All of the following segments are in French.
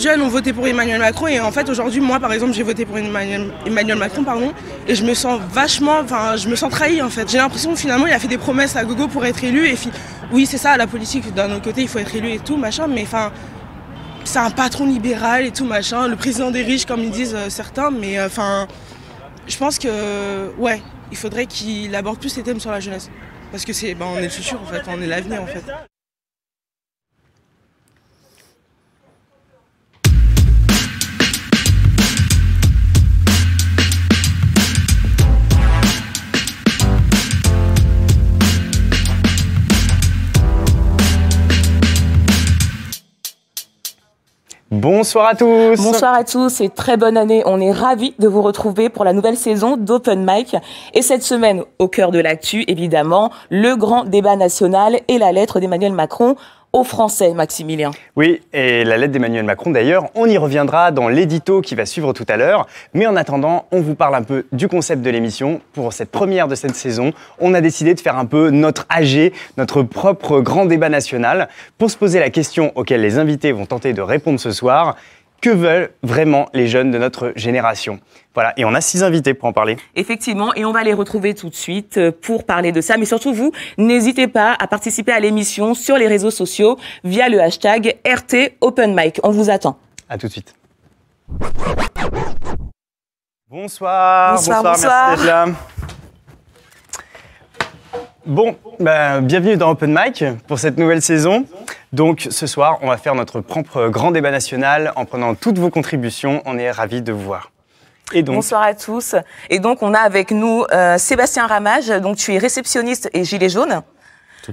de jeunes ont voté pour Emmanuel Macron et en fait aujourd'hui moi par exemple j'ai voté pour Emmanuel, Emmanuel Macron pardon et je me sens vachement, enfin je me sens trahi en fait. J'ai l'impression que finalement il a fait des promesses à gogo pour être élu et oui c'est ça la politique d'un autre côté il faut être élu et tout machin mais enfin c'est un patron libéral et tout machin, le président des riches comme ils disent euh, certains mais euh, enfin je pense que ouais il faudrait qu'il aborde plus ces thèmes sur la jeunesse parce que c'est ben, on est le futur en fait, on est l'avenir en fait. Bonsoir à tous. Bonsoir à tous et très bonne année. On est ravis de vous retrouver pour la nouvelle saison d'Open Mic. Et cette semaine, au cœur de l'actu, évidemment, le grand débat national et la lettre d'Emmanuel Macron aux Français, Maximilien. Oui, et la lettre d'Emmanuel Macron d'ailleurs, on y reviendra dans l'édito qui va suivre tout à l'heure. Mais en attendant, on vous parle un peu du concept de l'émission. Pour cette première de cette saison, on a décidé de faire un peu notre AG, notre propre grand débat national, pour se poser la question auquel les invités vont tenter de répondre ce soir que veulent vraiment les jeunes de notre génération? Voilà, et on a six invités pour en parler. Effectivement, et on va les retrouver tout de suite euh, pour parler de ça. Mais surtout, vous, n'hésitez pas à participer à l'émission sur les réseaux sociaux via le hashtag RT Open Mic. On vous attend. À tout de suite. Bonsoir, bonsoir, bonsoir, merci d'être là. Bon, ben, bienvenue dans Open Mic pour cette nouvelle saison. Donc ce soir, on va faire notre propre grand débat national en prenant toutes vos contributions. On est ravis de vous voir. Et donc... Bonsoir à tous. Et donc on a avec nous euh, Sébastien Ramage, donc tu es réceptionniste et gilet jaune.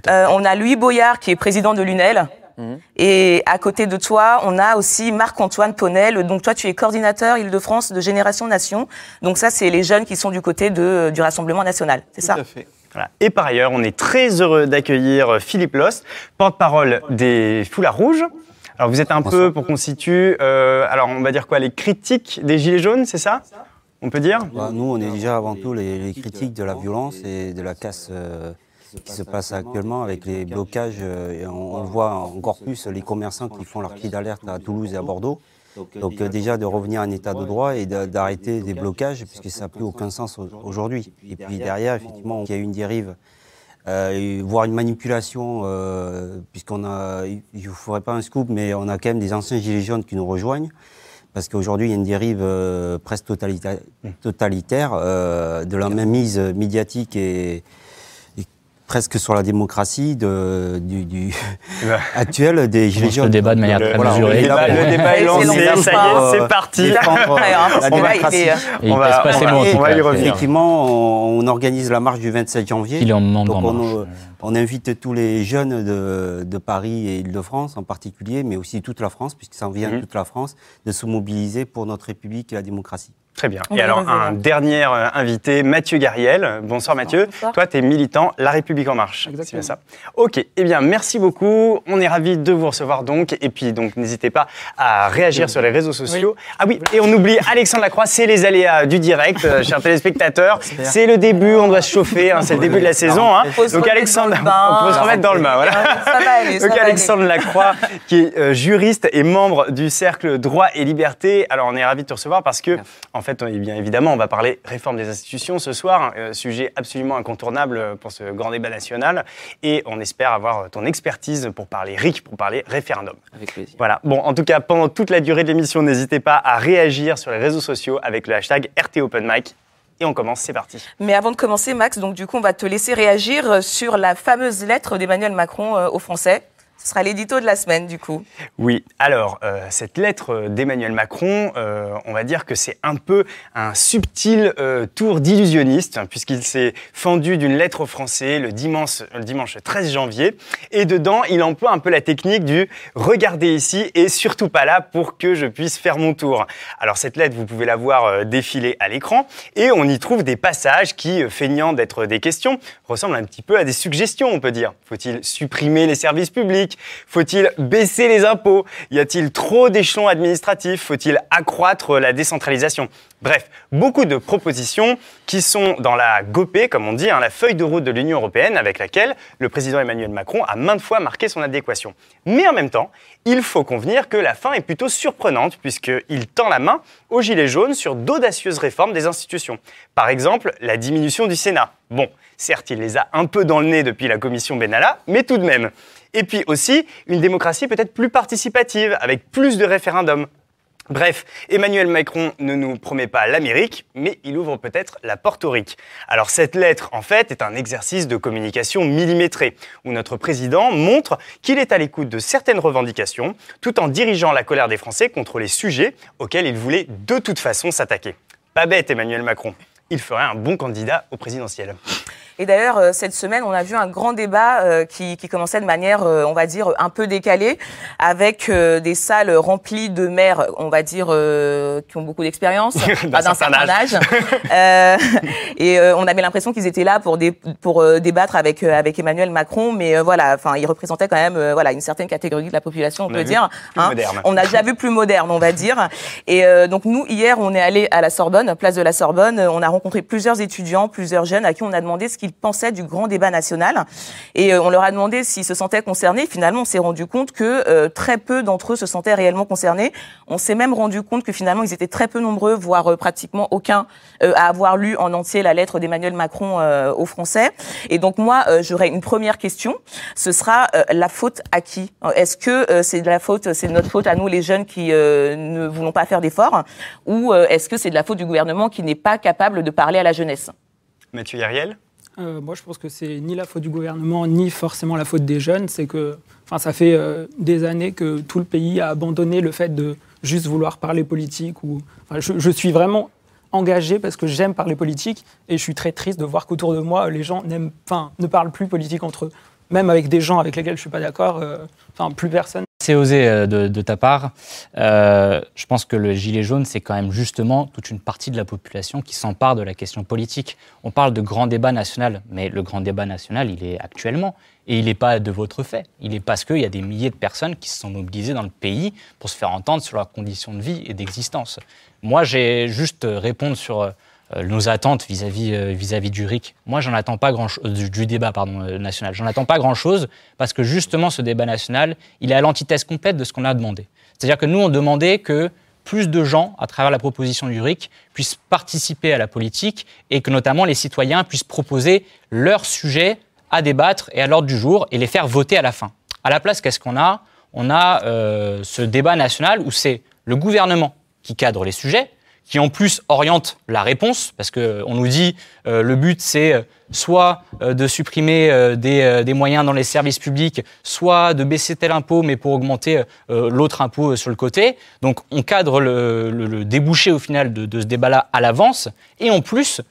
Euh, on a Louis Boyard qui est président de l'UNEL. Mhm. Et à côté de toi, on a aussi Marc-Antoine Ponel. Donc toi, tu es coordinateur Île-de-France de Génération Nation. Donc ça, c'est les jeunes qui sont du côté de, du Rassemblement national. C'est ça? Tout à fait. Et par ailleurs, on est très heureux d'accueillir Philippe Lost, porte-parole des Foulards Rouges. Alors vous êtes un peu, pour qu'on situe, euh, alors on va dire quoi, les critiques des Gilets jaunes, c'est ça? On peut dire? Bah, Nous, on est déjà avant tout les, critiques de la violence et de la casse euh, qui se passe actuellement avec les blocages. Euh, et on, voit encore plus les commerçants qui font leur cri d'alerte à Toulouse et à Bordeaux. Donc euh, déjà de revenir à un état de droit et d'arrêter des blocages, puisque ça n'a plus aucun sens aujourd'hui. Et puis derrière, effectivement, il y a eu une dérive, euh, voire une manipulation, euh, puisqu'on a, je ne vous ferai pas un scoop, mais on a quand même des anciens gilets jaunes qui nous rejoignent. Parce qu'aujourd'hui, il y a une dérive presque totalitaire, totalitaire de la même mise médiatique et, presque sur la démocratie de, du, du actuel des Gilets jaunes. Le débat de manière très mesurée. Le débat, est lancé, ça y est, c'est parti. la démocratie. On va, on va, y revenir. Effectivement, on, organise la marche du 27 janvier. Il est en donc on, on, invite tous les jeunes de, de Paris et Île-de-France en particulier, mais aussi toute la France, puisque ça en vient de mhm. toute la France, de se mobiliser pour notre République et la démocratie. Très bien. et alors, un dernier euh, invité, Mathieu Gariel. Bonsoir Mathieu. Toi, tu es militant La République En Marche. Exactement. C'est ça. Ok. Eh bien, merci beaucoup. On est ravis de vous recevoir donc. Et puis, donc, n'hésitez pas à réagir sur les réseaux sociaux. Ah oui, et on oublie Alexandre Lacroix, c'est les aléas du direct, euh, chers téléspectateurs. C'est le début, on doit se chauffer, hein, c'est le début de la saison. Hein. Donc, Alexandre, on peut se remettre dans le bain. Voilà. Ça va aller, donc, Alexandre Lacroix, qui est euh, juriste et membre du Cercle Droit et Liberté. Alors, on est ravis de te recevoir parce que, en fait, eh bien évidemment, on va parler réforme des institutions ce soir, un sujet absolument incontournable pour ce grand débat national. Et on espère avoir ton expertise pour parler RIC, pour parler référendum. Avec plaisir. Voilà. Bon, en tout cas, pendant toute la durée de l'émission, n'hésitez pas à réagir sur les réseaux sociaux avec le hashtag RTOpenMic. Et on commence, c'est parti. Mais avant de commencer, Max, donc du coup, on va te laisser réagir sur la fameuse lettre d'Emmanuel Macron euh, aux Français. Ce sera l'édito de la semaine, du coup. Oui, alors, euh, cette lettre d'Emmanuel Macron, euh, on va dire que c'est un peu un subtil euh, tour d'illusionniste, hein, puisqu'il s'est fendu d'une lettre aux Français le dimanche, le dimanche 13 janvier. Et dedans, il emploie un peu la technique du « regardez ici et surtout pas là pour que je puisse faire mon tour ». Alors, cette lettre, vous pouvez la voir défiler à l'écran, et on y trouve des passages qui, feignant d'être des questions, ressemblent un petit peu à des suggestions, on peut dire. Faut-il supprimer les services publics? Faut-il baisser les impôts? Y a-t-il trop d'échelons administratifs? Faut-il accroître la décentralisation? Bref, beaucoup de propositions qui sont dans la GOPE, comme on dit, hein, la feuille de route de l'Union européenne avec laquelle le président Emmanuel Macron a maintes fois marqué son adéquation. Mais en même temps, il faut convenir que la fin est plutôt surprenante puisqu'il tend la main aux Gilets jaunes sur d'audacieuses réformes des institutions. Par exemple, la diminution du Sénat. Bon, certes, il les a un peu dans le nez depuis la commission Benalla, mais tout de même. Et puis aussi, une démocratie peut-être plus participative, avec plus de référendums. Bref, Emmanuel Macron ne nous promet pas l'Amérique, mais il ouvre peut-être la Porto Rique. Alors cette lettre, en fait, est un exercice de communication millimétré, où notre président montre qu'il est à l'écoute de certaines revendications, tout en dirigeant la colère des Français contre les sujets auxquels il voulait de toute façon s'attaquer. Pas bête, Emmanuel Macron. Il ferait un bon candidat au présidentiel. Et d'ailleurs, euh, cette semaine, on a vu un grand débat euh, qui, qui, commençait de manière, euh, on va dire, un peu décalée, avec des salles remplies de maires, on va dire, qui ont beaucoup d'expérience, d'un certain âge. et on avait l'impression qu'ils étaient là pour, des, pour débattre avec, avec Emmanuel Macron, mais voilà, enfin, ils représentaient quand même voilà, une certaine catégorie de la population, on, peut dire. Hein. On a déjà vu plus moderne, on va dire. Et donc nous, hier, on est allé à la Sorbonne, place de la Sorbonne, on a rencontré plusieurs étudiants, plusieurs jeunes à qui on a demandé ce qu'ils pensaient du grand débat national. Et euh, on leur a demandé s'ils se sentaient concernés. Finalement, on s'est rendu compte que euh, très peu d'entre eux se sentaient réellement concernés. On s'est même rendu compte que finalement, ils étaient très peu nombreux, voire euh, pratiquement aucun, à avoir lu en entier la lettre d'Emmanuel Macron aux Français. Et donc moi, j'aurais une première question. Ce sera la faute à qui? Est-ce que c'est de la faute, c'est de notre faute à nous les jeunes qui ne voulons pas faire d'efforts, ou est-ce que c'est de la faute du gouvernement qui n'est pas capable de parler à la jeunesse? Mathieu Yariel euh, moi, je pense que c'est ni la faute du gouvernement, ni forcément la faute des jeunes. C'est que, ça fait euh, des années que tout le pays a abandonné le fait de juste vouloir parler politique. Ou, je, suis vraiment engagé parce que j'aime parler politique et je suis très triste de voir qu'autour de moi, les gens enfin, ne parlent plus politique entre eux. Même avec des gens avec lesquels je ne suis pas d'accord, euh, enfin, plus personne c'est osé euh, de, ta part. Euh, je pense que le gilet jaune, c'est quand même justement toute une partie de la population qui s'empare de la question politique. On parle de grand débat national, mais le grand débat national, il est actuellement. Et il n'est pas de votre fait. Il est parce qu'il y a des milliers de personnes qui se sont mobilisées dans le pays pour se faire entendre sur leurs conditions de vie et d'existence. Moi, j'ai juste répondre sur euh, nos attentes vis-à-vis euh, vis-à-vis du RIC. Moi, j'en attends pas grand chose du, débat pardon euh, national. J'en attends pas grand chose parce que justement ce débat national, il est à l'antithèse complète de ce qu'on a demandé. C'est-à-dire que nous on demandait que plus de gens, à travers la proposition du RIC, puissent participer à la politique et que notamment les citoyens puissent proposer leurs sujets à débattre et à l'ordre du jour et les faire voter à la fin. À la place, qu'est-ce qu'on a? On a ce débat national où c'est le gouvernement qui cadre les sujets, qui en plus oriente la réponse, parce qu'on nous dit euh, le but c'est euh, soit euh, de supprimer des, moyens dans les services publics, soit de baisser tel impôt, mais pour augmenter l'autre impôt sur le côté. Donc on cadre le, débouché au final de, de ce débat-là à l'avance, et en plus,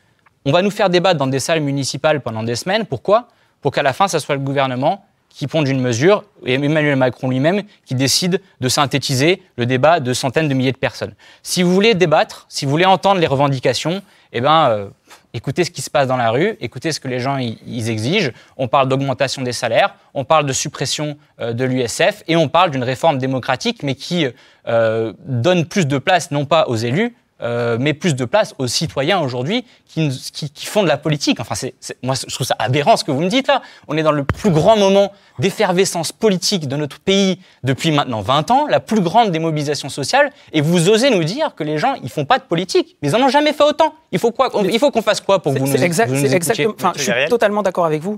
on va nous faire débattre dans des salles municipales pendant des semaines. Pourquoi? Pour qu'à la fin, ça soit le gouvernement qui pondent une mesure, et Emmanuel Macron lui-même qui décide de synthétiser le débat de centaines de milliers de personnes. Si vous voulez débattre, si vous voulez entendre les revendications, eh ben, euh, écoutez ce qui se passe dans la rue, écoutez ce que les gens ils exigent. On parle d'augmentation des salaires, on parle de suppression euh, de l'USF, et on parle d'une réforme démocratique, mais qui euh, donne plus de place non pas aux élus, euh, met plus de place aux citoyens aujourd'hui qui, qui, font de la politique. Enfin, c'est, moi, je trouve ça aberrant ce que vous me dites là. On est dans le plus grand moment d'effervescence politique de notre pays depuis maintenant 20 ans, la plus grande démobilisation sociale, et vous osez nous dire que les gens, ils font pas de politique. Mais ils en ont jamais fait autant. Il faut quoi Il faut qu'on fasse quoi pour que vous nous, exact, vous exactement, enfin, Je suis totalement d'accord avec vous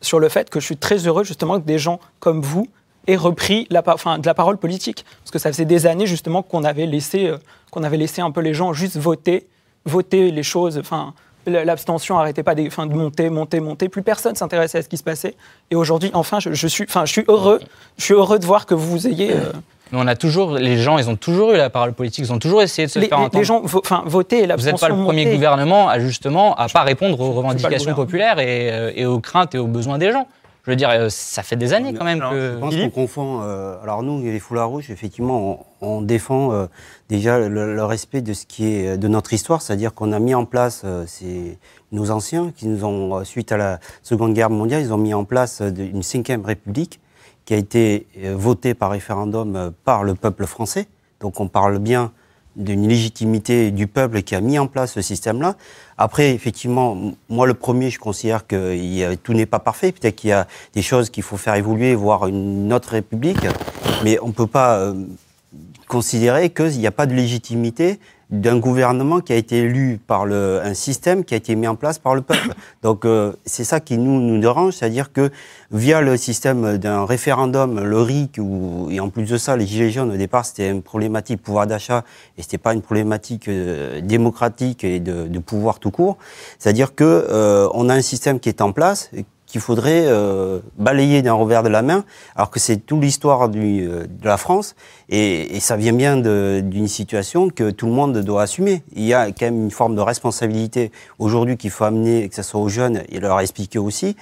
sur le fait que je suis très heureux justement que des gens comme vous aient repris la, enfin, de la parole politique. Parce que ça faisait des années justement qu'on avait laissé euh, qu'on avait laissé un peu les gens juste voter, voter les choses. Enfin, l'abstention n'arrêtait pas de, de monter, monter, monter. Plus personne s'intéressait à ce qui se passait. Et aujourd'hui, enfin, je, suis, enfin, je suis heureux. Je suis heureux de voir que vous ayez. Euh, Mais on a toujours, les gens, ils ont toujours eu la parole politique, ils ont toujours essayé de se faire entendre. Les gens, enfin, voter et l'abstention. Vous n'êtes pas le premier gouvernement à justement à pas répondre aux revendications populaires et, euh, et, aux craintes et aux besoins des gens. Je veux dire, euh, ça fait des années quand même que. Je pense qu'on confond. Euh, alors nous, les foulards rouges, effectivement, on, défend euh, déjà le, respect de ce qui est de notre histoire, c'est-à-dire qu'on a mis en place, c'est nos anciens qui nous ont, suite à la Seconde Guerre mondiale, ils ont mis en place une cinquième République qui a été euh, voté par référendum par le peuple français. Donc on parle bien d'une légitimité du peuple qui a mis en place ce système-là. Après, effectivement, moi le premier, je considère que tout n'est pas parfait. Peut-être qu'il y a des choses qu'il faut faire évoluer, voire une autre république, mais on ne peut pas euh, considérer qu'il n'y a pas de légitimité d'un gouvernement qui a été élu par le, un système qui a été mis en place par le peuple. Donc euh, c'est ça qui nous, nous dérange, c'est-à-dire que via le système d'un référendum, le RIC, et en plus de ça, les Gilets jaunes, au départ, c'était une problématique pouvoir d'achat, et c'était pas une problématique euh, démocratique et de, de, pouvoir tout court. C'est-à-dire que euh, on a un système qui est en place, qu'il faudrait euh, balayer d'un revers de la main, alors que c'est toute l'histoire euh, de la France, et, et ça vient bien d'une situation que tout le monde doit assumer. Il y a quand même une forme de responsabilité aujourd'hui qu'il faut amener, que ce soit aux jeunes, et leur expliquer aussi,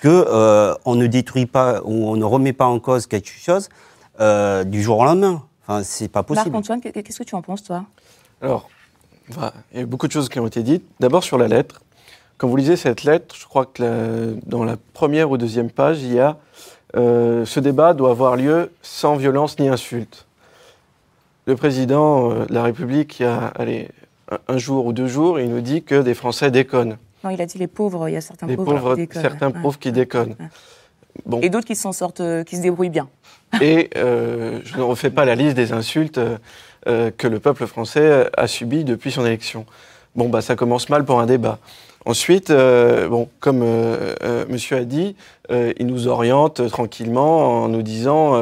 que euh, on ne détruit pas ou on ne remet pas en cause quelque chose euh, du jour au lendemain. Enfin, c'est pas possible. Marc-Antoine, qu'est-ce que tu en penses, toi? Alors, il y a beaucoup de choses qui ont été dites. D'abord sur la lettre. Quand vous lisez cette lettre, je crois que dans la première ou deuxième page, il y a euh, ce débat doit avoir lieu sans violence ni insulte. Le président euh, de la République, il y a allez, un, jour ou deux jours, il nous dit que des Français déconnent. Non, il a dit les pauvres, il y a certains pauvres, qui déconnent. Certains pauvres qui déconnent. Bon. Et d'autres qui s'en sortent, euh, qui se débrouillent bien. Et je ne refais pas la liste des insultes que le peuple français a subies depuis son élection. Bon, bah, ça commence mal pour un débat. Ensuite, euh, bon, comme euh, euh, monsieur a dit, il nous oriente tranquillement en nous disant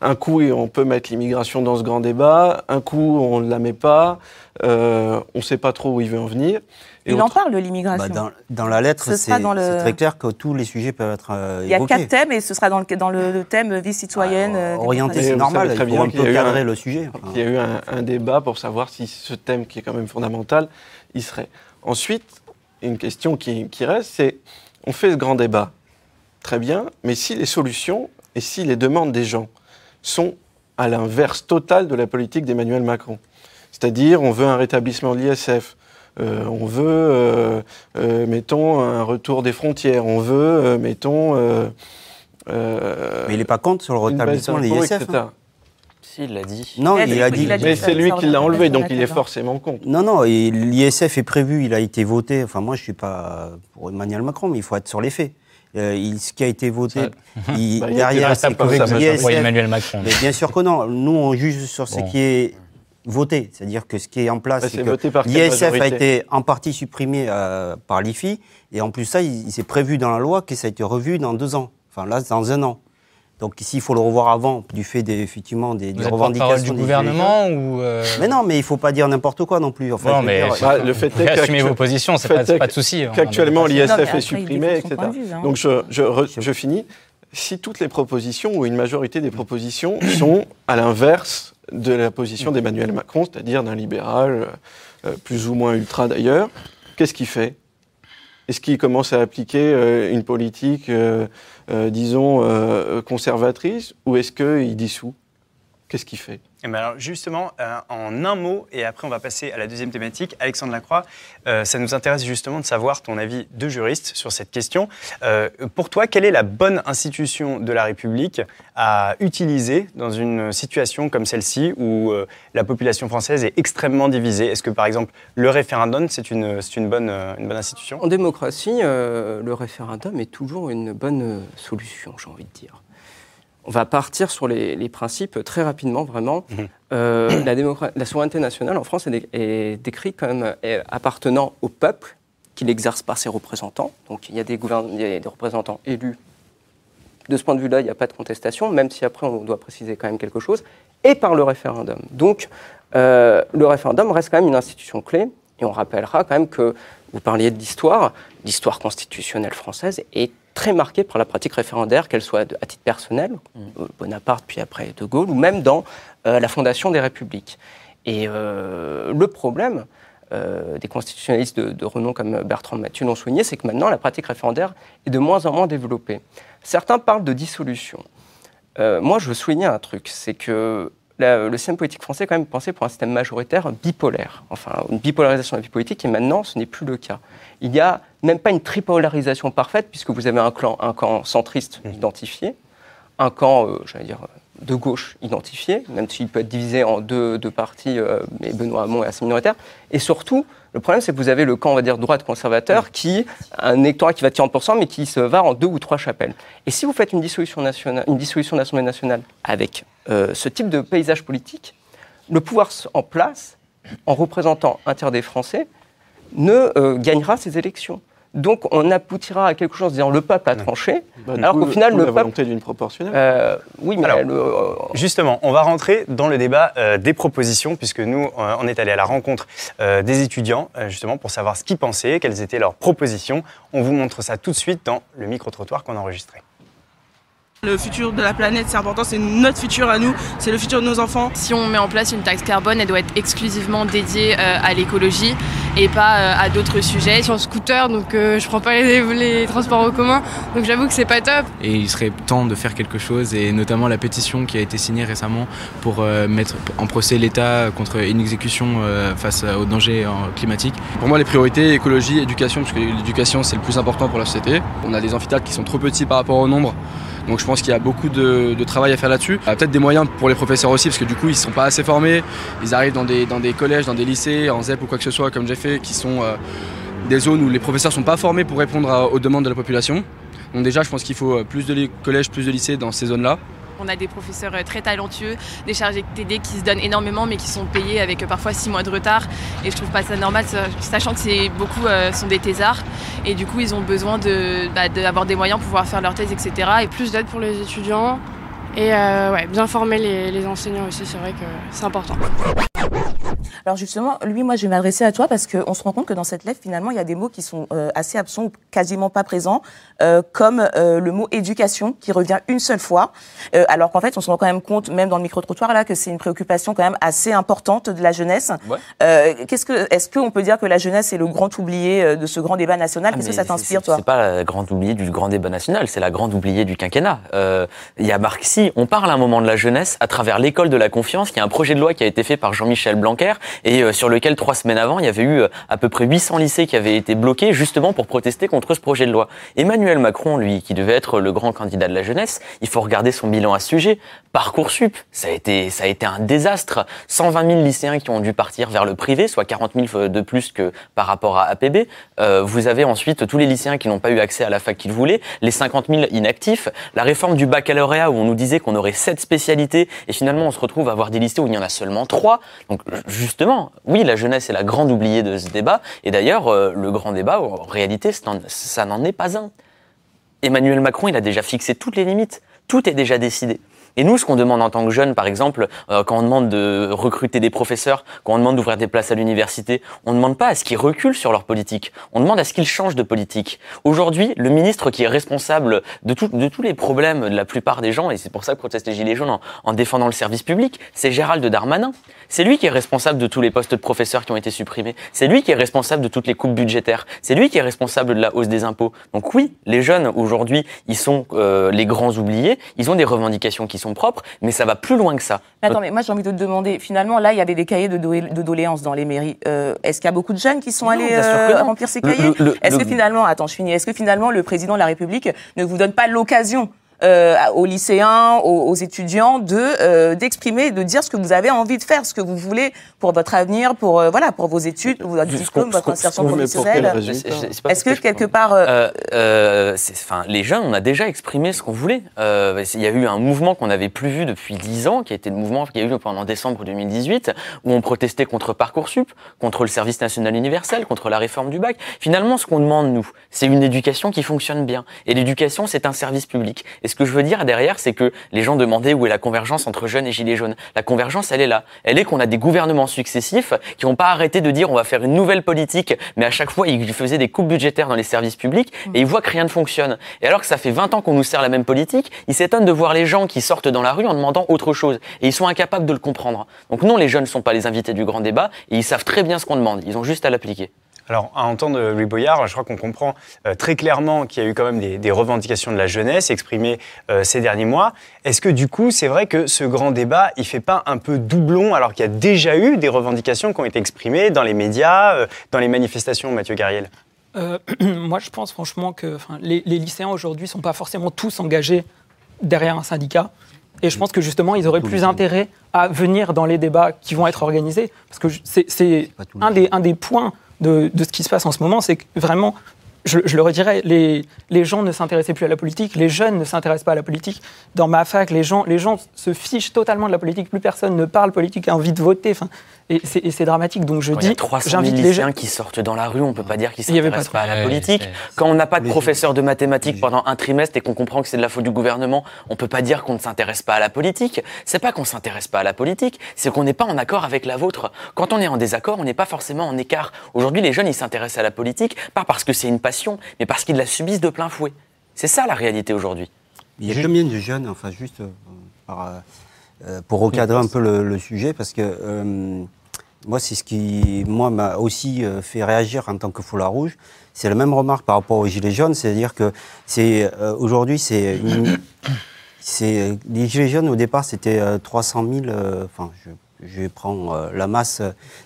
un coup on peut mettre l'immigration dans ce grand débat, un coup on ne la met pas, on ne sait pas trop où il veut en venir. il en parle de l'immigration. Bah, dans, la lettre, c'est très clair que tous les sujets peuvent être Il y a quatre thèmes et ce sera dans le, dans le, thème vie citoyenne. Ah, orienté, c'est normal, très bien il cadrer le sujet. Il y a eu un, un débat pour savoir si ce thème qui est quand même fondamental, il serait. Ensuite, une question qui, reste, c'est on fait ce grand débat, très bien, mais si les solutions et si les demandes des gens sont à l'inverse total de la politique d'Emmanuel Macron, c'est-à-dire on veut un rétablissement de l'ISF, euh, on veut, euh, euh, mettons, un retour des frontières, on veut, mettons... mais il n'est pas contre sur le rétablissement de l'ISF il l'a dit. Non, il, a dit. mais c'est lui qui l'a enlevé, donc il est forcément contre. Non, non, l'ISF est prévu, il a été voté. Enfin, moi, je ne suis pas pour Emmanuel Macron, mais il faut être sur les faits. Euh, il, ce qui a été voté il, bah, derrière, c'est que Emmanuel Macron. Mais bien sûr que non. Nous, on juge sur ce qui est voté, c'est-à-dire que ce qui est en place, c'est que l'ISF a été en partie supprimé euh, par l'IFI, et en plus ça, il, il s'est prévu dans la loi que ça a été revu dans deux ans. Enfin là, dans un an. Donc ici, il faut le revoir avant, du fait des, effectivement des, des revendications du gouvernement ou euh, Mais non, mais il ne faut pas dire n'importe quoi non plus. non, mais bah, le fait est assumer vos positions, c'est pas, pas de souci. Hein, qu'actuellement l'ISF est supprimé, etc. Hein. Donc je, je, je, finis. Si toutes les propositions ou une majorité des propositions sont à l'inverse de la position d'Emmanuel Macron, c'est-à-dire d'un libéral euh, plus ou moins ultra d'ailleurs, qu'est-ce qu'il fait? Est-ce qu'il commence à appliquer euh, une politique euh, disons, euh, conservatrice ou est-ce qu'il dissout? Qu'est-ce qu'il fait? Eh ben alors justement, euh, en un mot, et après on va passer à la deuxième thématique, Alexandre Lacroix, ça nous intéresse justement de savoir ton avis de juriste sur cette question. pour toi, quelle est la bonne institution de la République à utiliser dans une situation comme celle-ci où la population française est extrêmement divisée? Est-ce que par exemple le référendum, c'est une, une, bonne, une bonne institution? En démocratie, le référendum est toujours une bonne solution, j'ai envie de dire on va partir sur les, principes très rapidement, vraiment. Mhm. Euh, la, la, souveraineté nationale en France est, décrite comme euh, appartenant au peuple, qui l'exerce par ses représentants. Donc il y, a des des représentants élus. De ce point de vue-là, il n'y a pas de contestation, même si après on doit préciser quand même quelque chose, et par le référendum. Donc euh, le référendum reste quand même une institution clé, et on rappellera quand même que vous parliez de l'histoire, l'histoire constitutionnelle française est très marquée par la pratique référendaire, qu'elle soit à titre personnel, mm. euh, Bonaparte puis après De Gaulle, ou même dans euh, la fondation des républiques. Et euh, le problème des constitutionnalistes de, renom comme Bertrand Mathieu l'ont souligné, c'est que maintenant la pratique référendaire est de moins en moins développée. Certains parlent de dissolution. moi, je veux souligner un truc, c'est que le système politique français est quand même pensé pour un système majoritaire bipolaire, enfin une bipolarisation de la vie politique, et maintenant ce n'est plus le cas. Il n'y a même pas une tripolarisation parfaite, puisque vous avez un, clan, un camp centriste mmh. identifié, un camp, j'allais dire, de gauche identifié, même s'il peut être divisé en deux, parties, mais Benoît Hamon est assez minoritaire. Et surtout, le problème, c'est que vous avez le camp, on va dire, droite conservateur, qui a un électorat qui va de 40%, mais qui se va en deux ou trois chapelles. Et si vous faites une dissolution, nationale, une dissolution de l'Assemblée nationale avec ce type de paysage politique, le pouvoir en place, en représentant un tiers des Français, ne gagnera ces élections. Donc on aboutira à quelque chose en disant le peuple a tranché, bah, alors qu'au final le la volonté d'une proportionnelle. Euh, oui, mais euh, justement, on va rentrer dans le débat euh, des propositions puisque nous on est allé à la rencontre des étudiants justement pour savoir ce qu'ils pensaient, quelles étaient leurs propositions. On vous montre ça tout de suite dans le micro trottoir qu'on a enregistré. Le futur de la planète, c'est important, c'est notre futur à nous, c'est le futur de nos enfants. Si on met en place une taxe carbone, elle doit être exclusivement dédiée euh, à l'écologie et pas euh, à d'autres sujets. Je suis en scooter, donc euh, je prends pas les, transports en commun, donc j'avoue que c'est pas top. Et il serait temps de faire quelque chose, et notamment la pétition qui a été signée récemment pour mettre en procès l'État contre une exécution face aux dangers climatiques. Pour moi, les priorités, écologie, éducation, parce que l'éducation c'est le plus important pour la société. On a des amphithéâtres qui sont trop petits par rapport au nombre. Donc je pense qu'il y a beaucoup de, travail à faire là-dessus. Peut-être des moyens pour les professeurs aussi, parce que du coup ils ne sont pas assez formés. Ils arrivent dans des, dans des collèges, dans des lycées, en ZEP ou quoi que ce soit, comme j'ai fait, qui sont euh, des zones où les professeurs ne sont pas formés pour répondre aux demandes de la population. Donc déjà je pense qu'il faut euh, plus de collèges, plus de lycées dans ces zones-là. On a des professeurs euh, très talentueux, des chargés TD qui se donnent énormément mais qui sont payés avec euh, parfois six mois de retard. Et je trouve pas ça normal, sachant que c'est beaucoup euh, sont des thésards. Et du coup, ils ont besoin bah, d'avoir des moyens pour pouvoir faire leur thèse, etc. Et plus d'aide pour les étudiants. Et bien former les enseignants aussi, c'est vrai que c'est important. Alors justement, lui, moi, je vais m'adresser à toi parce qu'on se rend compte que dans cette lettre, finalement, il y a des mots qui sont euh, assez absents ou quasiment pas présents, euh, comme euh, le mot éducation qui revient une seule fois, alors qu'en fait, on se rend quand même compte, même dans le micro-trottoir là, que c'est une préoccupation quand même assez importante de la jeunesse. Qu'est-ce que, est-ce qu'on peut dire que la jeunesse est le grand oublié de ce grand débat national? Ah, Qu'est-ce que ça t'inspire, toi? C'est pas la grande oubliée du grand débat national, c'est la grande oubliée du quinquennat. Il y a Marxi, on parle un moment de la jeunesse à travers l'école de la confiance, qui est un projet de loi qui a été fait par Jean-Michel Blanquer et euh, sur lequel trois semaines avant, il y avait eu euh, à peu près 800 lycées qui avaient été bloqués justement pour protester contre ce projet de loi. Emmanuel Macron, lui, qui devait être le grand candidat de la jeunesse, il faut regarder son bilan à ce sujet. Parcoursup, ça a été, ça a été un désastre. 120 000 lycéens qui ont dû partir vers le privé, soit 40 000 de plus que par rapport à APB. Euh, vous avez ensuite tous les lycéens qui n'ont pas eu accès à la fac qu'ils voulaient, les 50 000 inactifs, la réforme du baccalauréat où on nous disait qu'on aurait sept spécialités et finalement on se retrouve à avoir des lycées où il y en a seulement trois. Donc justement, oui, la jeunesse est la grande oubliée de ce débat. Et d'ailleurs, euh, le grand débat, en réalité, ça n'en est pas un. Emmanuel Macron, il a déjà fixé toutes les limites. Tout est déjà décidé. Et nous, ce qu'on demande en tant que jeunes, par exemple, euh, quand on demande de recruter des professeurs, quand on demande d'ouvrir des places à l'université, on ne demande pas à ce qu'ils reculent sur leur politique. On demande à ce qu'ils changent de politique. Aujourd'hui, le ministre qui est responsable de, de tous les problèmes de la plupart des gens, et c'est pour ça que protestent les Gilets jaunes en, défendant le service public, c'est Gérald Darmanin. C'est lui qui est responsable de tous les postes de professeurs qui ont été supprimés. C'est lui qui est responsable de toutes les coupes budgétaires. C'est lui qui est responsable de la hausse des impôts. Donc oui, les jeunes aujourd'hui, ils sont euh, les grands oubliés. Ils ont des revendications qui sont propres, mais ça va plus loin que ça. attends, mais moi j'ai envie de te demander, finalement, là, il y avait des cahiers de, doléances dans les mairies. Euh, est-ce qu'il y a beaucoup de jeunes qui sont allés euh, remplir ces cahiers Est-ce que finalement, attends, je finis, est-ce que finalement le président de la République ne vous donne pas l'occasion euh, aux lycéens, aux, étudiants, de euh, d'exprimer, de dire ce que vous avez envie de faire, ce que vous voulez pour votre avenir, pour euh, voilà, pour vos études, pour votre diplôme, votre insertion professionnelle. Est-ce que quelque part, euh, euh enfin, les jeunes, on a déjà exprimé ce qu'on voulait. il y a eu un mouvement qu'on n'avait plus vu depuis dix ans, qui a été le mouvement qui a eu pendant décembre 2018, où on protestait contre parcoursup, contre le service national universel, contre la réforme du bac. Finalement, ce qu'on demande nous, c'est une éducation qui fonctionne bien. Et l'éducation, c'est un service public. Et ce que je veux dire derrière, c'est que les gens demandaient où est la convergence entre jeunes et gilets jaunes. La convergence, elle est là. Elle est qu'on a des gouvernements successifs qui n'ont pas arrêté de dire on va faire une nouvelle politique, mais à chaque fois, ils faisaient des coupes budgétaires dans les services publics et ils voient que rien ne fonctionne. Et alors que ça fait 20 ans qu'on nous sert la même politique, ils s'étonnent de voir les gens qui sortent dans la rue en demandant autre chose. Et ils sont incapables de le comprendre. Donc non, les jeunes ne sont pas les invités du grand débat et ils savent très bien ce qu'on demande. Ils ont juste à l'appliquer. Alors, à entendre Louis Boyard, je crois qu'on comprend euh, très clairement qu'il y a eu quand même des, revendications de la jeunesse exprimées euh, ces derniers mois. Est-ce que du coup, c'est vrai que ce grand débat, il fait pas un peu doublon alors qu'il y a déjà eu des revendications qui ont été exprimées dans les médias, euh, dans les manifestations, Mathieu Garriel Moi, je pense franchement que les, les lycéens aujourd'hui ne sont pas forcément tous engagés derrière un syndicat. Et je pense que justement, ils auraient plus intérêt à venir dans les débats qui vont être organisés. Parce que c'est un des, un des points de, ce qui se passe en ce moment, c'est que vraiment, je, le redirais, les, les gens ne s'intéressaient plus à la politique, les jeunes ne s'intéressent pas à la politique. Dans ma fac, les gens, les gens se fichent totalement de la politique, plus personne ne parle politique, a envie de voter. Et c'est dramatique. Donc je Quand dis, il y a 300 000 j'invite les jeunes. qui sortent dans la rue, on peut pas dire qu'ils s'intéressent pas à la politique. Quand on n'a pas de professeur de mathématiques pendant un trimestre et qu'on comprend que c'est de la faute du gouvernement, on peut pas dire qu'on ne s'intéresse pas à la politique. C'est pas qu'on s'intéresse pas à la politique, c'est qu'on n'est pas en accord avec la vôtre. Quand on est en désaccord, on n'est pas forcément en écart. Aujourd'hui, les jeunes, ils s'intéressent à la politique, pas parce que c'est une passion, mais parce qu'ils la subissent de plein fouet. C'est ça la réalité aujourd'hui. Il y a combien de jeunes, enfin juste euh, par, euh, euh, pour recadrer un peu le, le sujet, parce que euh, moi, c'est ce qui moi m'a aussi euh, fait réagir en tant que foulard rouge. C'est la même remarque par rapport aux gilets jaunes, c'est-à-dire que c'est euh, aujourd'hui c'est c'est les gilets jaunes au départ c'était euh, 300 000, euh, enfin je, je prends euh, la masse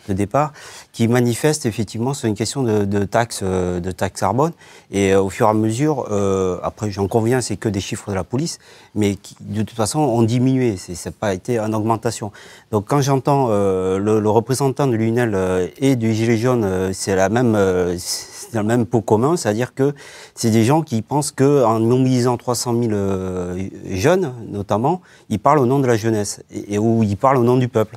de départ, qui manifestent effectivement sur une question de, de taxe euh, de taxe carbone. Et euh, au fur et à mesure, euh, après j'en conviens, c'est que des chiffres de la police, mais qui de toute façon ont diminué. C'est ça n'a pas été en augmentation. Donc quand j'entends euh, le, le représentant de l'UNEL et du gilet jaune, c'est la même c'est le même pot commun, c'est-à-dire que c'est des gens qui pensent que en mobilisant 300 000 euh, jeunes, notamment, ils parlent au nom de la jeunesse et, et où ils parlent au nom du peuple.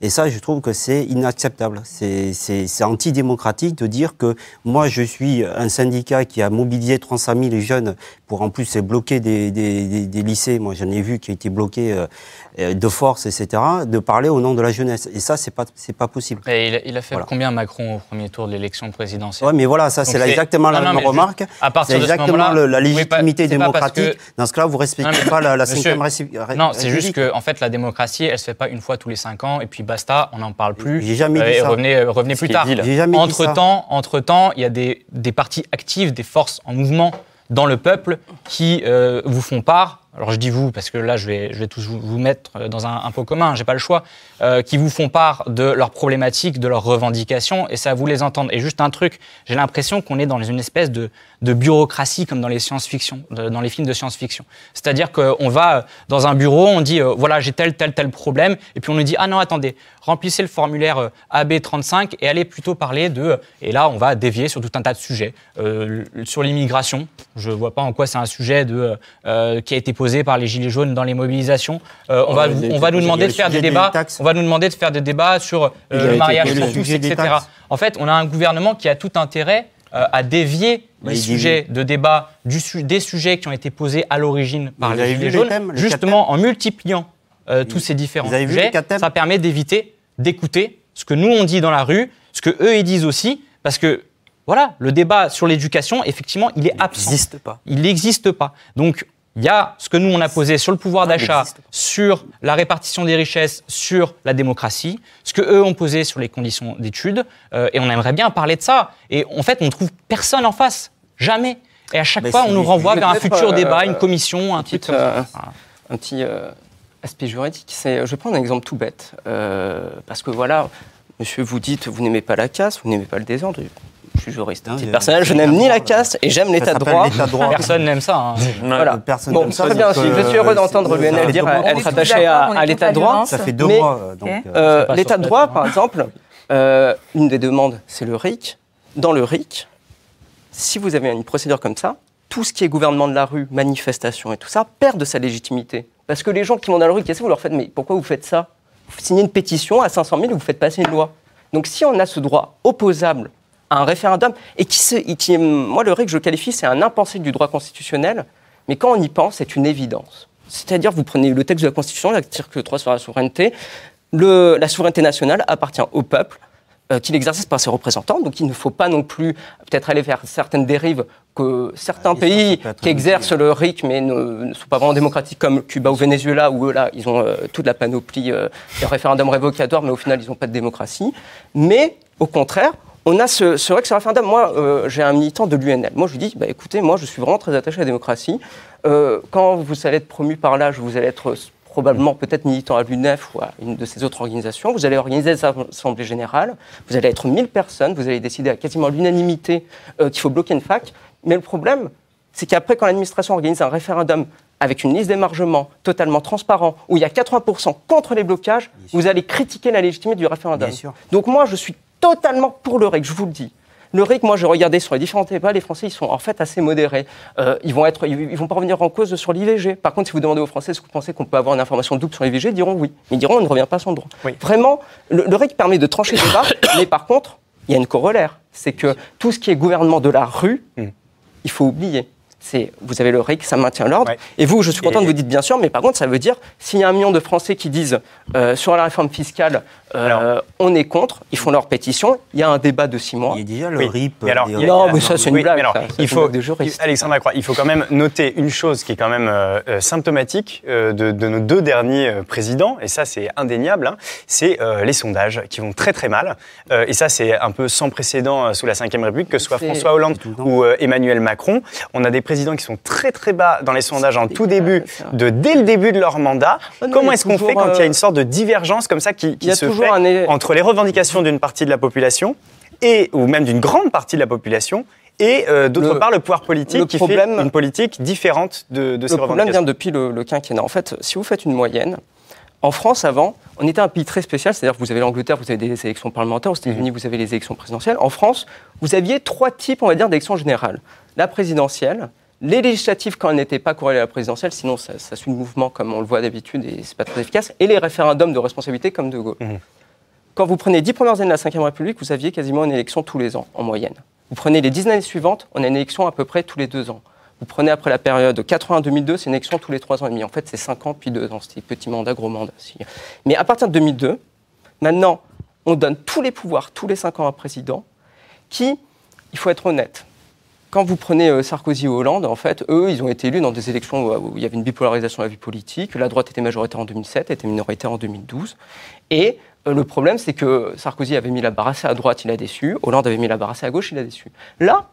Et ça, je trouve que c'est inacceptable. C'est antidémocratique de dire que moi, je suis un syndicat qui a mobilisé 300 000 jeunes pour en plus bloquer des, des, des, des lycées. Moi, j'en ai vu qui ont été bloqués euh, euh, de force, etc. De parler au nom de la jeunesse. Et ça, c'est pas c'est pas possible. Et il, a- il a fait Voilà. combien Macron au premier tour de l'élection présidentielle? Ouais, mais voilà, ça c'est exactement la même remarque. à partir C'est de ce exactement la oui, légitimité pas démocratique. que- Dans ce cas-là, vous respectez Non, mais- pas la, la Monsieur, cinquième république. Non, c'est juste que en fait la démocratie, elle se fait pas une fois tous les cinq ans et puis basta, on n'en parle plus. J'ai jamais dit et ça. revenez, euh, revenez plus tard. dit, dit Entre ça. temps, entre temps, il y a des, des partis actifs, des forces en mouvement dans le peuple qui euh, vous font part. Alors je dis vous parce que là je vais, je vais tous vous, mettre dans un, un pot commun, j'ai pas le choix, euh, qui vous font part de leurs problématiques, de leurs revendications, et c'est à vous les entendre. Et juste un truc, j'ai l'impression qu'on est dans une espèce de, de bureaucratie comme dans les science-fiction, dans les films de science-fiction. C'est-à-dire qu'on va euh, dans un bureau, on dit euh, voilà j'ai tel tel tel problème, et puis on nous dit ah non attendez, remplissez le formulaire euh, AB35 et allez plutôt parler de et là on va dévier sur tout un tas de sujets Euh, sur l'immigration. Je vois pas en quoi c'est un sujet de euh, qui a été posé par les gilets jaunes dans les mobilisations. On Oh, va on va nous demander de faire des débats. On va nous demander de faire des débats sur le mariage pour tous, etc. En fait, on a un gouvernement qui a tout intérêt euh, à dévier Bah, les il sujets de débat du des sujets qui ont été posés à l'origine par les gilets jaunes, thèmes, justement en multipliant euh, tous ces différents sujets. ça permet d'éviter d'écouter ce que nous on dit dans la rue, ce que eux ils disent aussi, parce que voilà, le débat sur l'éducation, effectivement, il est Il absent. n'existe pas. Il n'existe pas. Donc, il y a ce que nous, on a posé sur le pouvoir il d'achat, sur la répartition des richesses, sur la démocratie, ce que eux ont posé sur les conditions d'études, euh, et on aimerait bien parler de ça. Et en fait, on trouve personne en face. Jamais. Et à chaque Mais fois, on nous renvoie vers un futur euh, débat, une commission, un euh, Voilà. un petit euh, aspect juridique. Je vais prendre un exemple tout bête, parce que voilà, monsieur, vous dites, vous n'aimez pas la casse, vous n'aimez pas le désordre. Je suis juriste. Non, il y a- personnel, je n'aime ni la casse et j'aime l'état de s'appelle droit. l'état de droit. Personne n'aime ça. hein. Voilà. Personne Bon, n'aime ça, très bien. donc, je suis euh, heureux d'entendre c'est- dire être deux attaché mois. à, On est à contre l'état la de droit. violence. Ça fait deux Mais- mois. euh, donc, Ok. euh, Euh, C'est pas L'état de droit, par exemple, euh, une des demandes, c'est le RIC. Dans le RIC, si vous avez une procédure comme ça, tout ce qui est gouvernement de la rue, manifestation et tout ça, perd de sa légitimité. Parce que les gens qui vont dans la rue, qu'est-ce que vous leur faites? Mais pourquoi vous faites ça? Vous signez une pétition à 500 000 et vous faites passer une loi. Donc si on a ce droit opposable un référendum, et qui, se, et qui moi le RIC, je le qualifie, c'est un impensé du droit constitutionnel, mais quand on y pense, c'est une évidence. C'est-à-dire, vous prenez le texte de la Constitution, l'article 3 sur la souveraineté, le- la souveraineté nationale appartient au peuple, euh, qu'il exerce par ses représentants. Donc il ne faut pas non plus peut-être aller vers certaines dérives que certains Ah, pays qui exercent le RIC mais ne, ne sont pas vraiment démocratiques comme Cuba ou Venezuela où eux là ils ont euh, toute la panoplie euh, des référendums révocatoires mais au final ils n'ont pas de démocratie. Mais au contraire, on a ce, ce RIC, ce référendum. Moi, euh, j'ai un militant de l'UNL. Moi, je lui dis, bah, écoutez, moi, je suis vraiment très attaché à la démocratie. Euh, quand vous allez être promu par l'âge, vous allez être probablement peut-être militant à l'UNEF ou à une de ces autres organisations. Vous allez organiser des assemblées générales. Vous allez être 1000 personnes. Vous allez décider à quasiment l'unanimité euh, qu'il faut bloquer une fac. Mais le problème, c'est qu'après, quand l'administration organise un référendum avec une liste d'émargement totalement transparent, où il y a 80% contre les blocages, vous allez critiquer la légitimité du référendum. Bien sûr. Donc moi, je suis totalement pour le RIC, je vous le dis. Le RIC, moi, j'ai regardé sur les différents débats, les Français, ils sont en fait assez modérés. Euh, ils vont être, ils, ils vont pas revenir en cause sur l'IVG. Par contre, si vous demandez aux Français, est-ce que vous pensez qu'on peut avoir une information double sur l'IVG, ils diront oui. Mais ils diront, on ne revient pas sur le droit. Vraiment, le, le RIC permet de trancher le débat, mais par contre, il y a une corollaire. C'est que tout ce qui est gouvernement de la rue, il faut oublier. C'est, vous avez le RIC, ça maintient l'ordre. Et vous, je suis content de vous dire bien sûr, mais par contre, ça veut dire, s'il y a un million de Français qui disent euh, sur la réforme fiscale, euh, on est contre, ils font leur pétition, il y a un débat de six mois. Il y a déjà le Oui. RIP. Mais alors, des- il y a- Non, mais ça, c'est une Oui, blague. mais alors, ça. Ça, il c'est faut, une blague de juriste. Alexandre Lacroix, il faut quand même noter une chose qui est quand même euh, euh, symptomatique euh, de, de nos deux derniers euh, présidents, et ça c'est indéniable, hein, c'est euh, les sondages qui vont très très mal. Euh, et ça c'est un peu sans précédent euh, sous la Ve République, que ce soit François Hollande ou euh, Emmanuel Macron. On a des présidents qui sont très très bas dans les sondages en tout début, de, dès le début de leur mandat. Ah non, Comment a est-ce qu'on fait quand il y a euh, une sorte de divergence comme ça qui, se toujours un entre les revendications d'une partie de la population et ou même d'une grande partie de la population et euh, d'autre part le pouvoir politique le qui problème- fait une politique différente de, de ces Le problème vient revendications. depuis le, le quinquennat. En fait, si vous faites une moyenne, en France, avant, on était un pays très spécial, c'est-à-dire que vous avez l'Angleterre, vous avez des élections parlementaires, aux États-Unis, vous avez les élections présidentielles. En France, vous aviez trois types, on va dire, d'élections générales. La présidentielle, les législatives quand elles n'étaient pas corrélées à la présidentielle, sinon ça, ça suit le mouvement comme on le voit d'habitude et c'est pas très efficace, et les référendums de responsabilité comme De Gaulle. Quand vous prenez les dix premières années de la Ve République, vous aviez quasiment une élection tous les ans, en moyenne. Vous prenez les dix années suivantes, on a une élection à peu près tous les deux ans. Vous prenez après la période 80-2002, c'est une élection tous les trois ans et demi. En fait, c'est cinq ans puis deux ans. C'était petit mandat, gros mandat. Mais à partir de 2002, maintenant, on donne tous les pouvoirs tous les cinq ans à un président qui, il faut être honnête, quand vous prenez euh, Sarkozy ou Hollande, en fait, eux, ils ont été élus dans des élections où, il y avait une bipolarisation de la vie politique. La droite était majoritaire en 2007, était minoritaire en 2012. Et euh, le problème, c'est que Sarkozy avait mis la barre assez à droite, il a déçu. Hollande avait mis la barre assez à gauche, il a déçu. Là,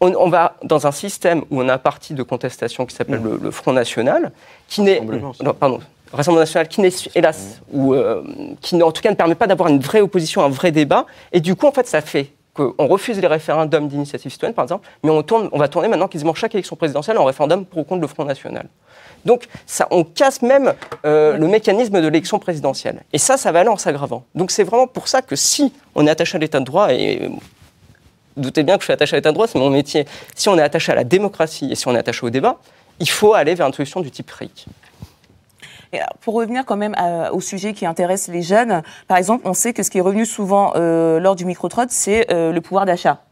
on, on va dans un système où on a un parti de contestation qui s'appelle le, le Front National, qui n'est. Non, pardon. Rassemblement national qui n'est, hélas, ou euh, qui en tout cas ne permet pas d'avoir une vraie opposition, un vrai débat. Et du coup, en fait, ça fait qu'on refuse les référendums d'initiative citoyenne, par exemple, mais on, tourne, on va tourner maintenant quasiment chaque élection présidentielle en référendum pour ou contre le Front National. Donc, ça, on casse même euh, le mécanisme de l'élection présidentielle. Et ça, ça va aller en s'aggravant. Donc, c'est vraiment pour ça que si on est attaché à l'état de droit, et euh, doutez bien que je suis attaché à l'état de droit, c'est mon métier, si on est attaché à la démocratie et si on est attaché au débat, il faut aller vers une solution du type RIC. Alors, pour revenir quand même à- au sujet qui intéresse les jeunes, par exemple, on sait que ce qui est revenu souvent euh, lors du micro-trot, c'est euh, le pouvoir d'achat.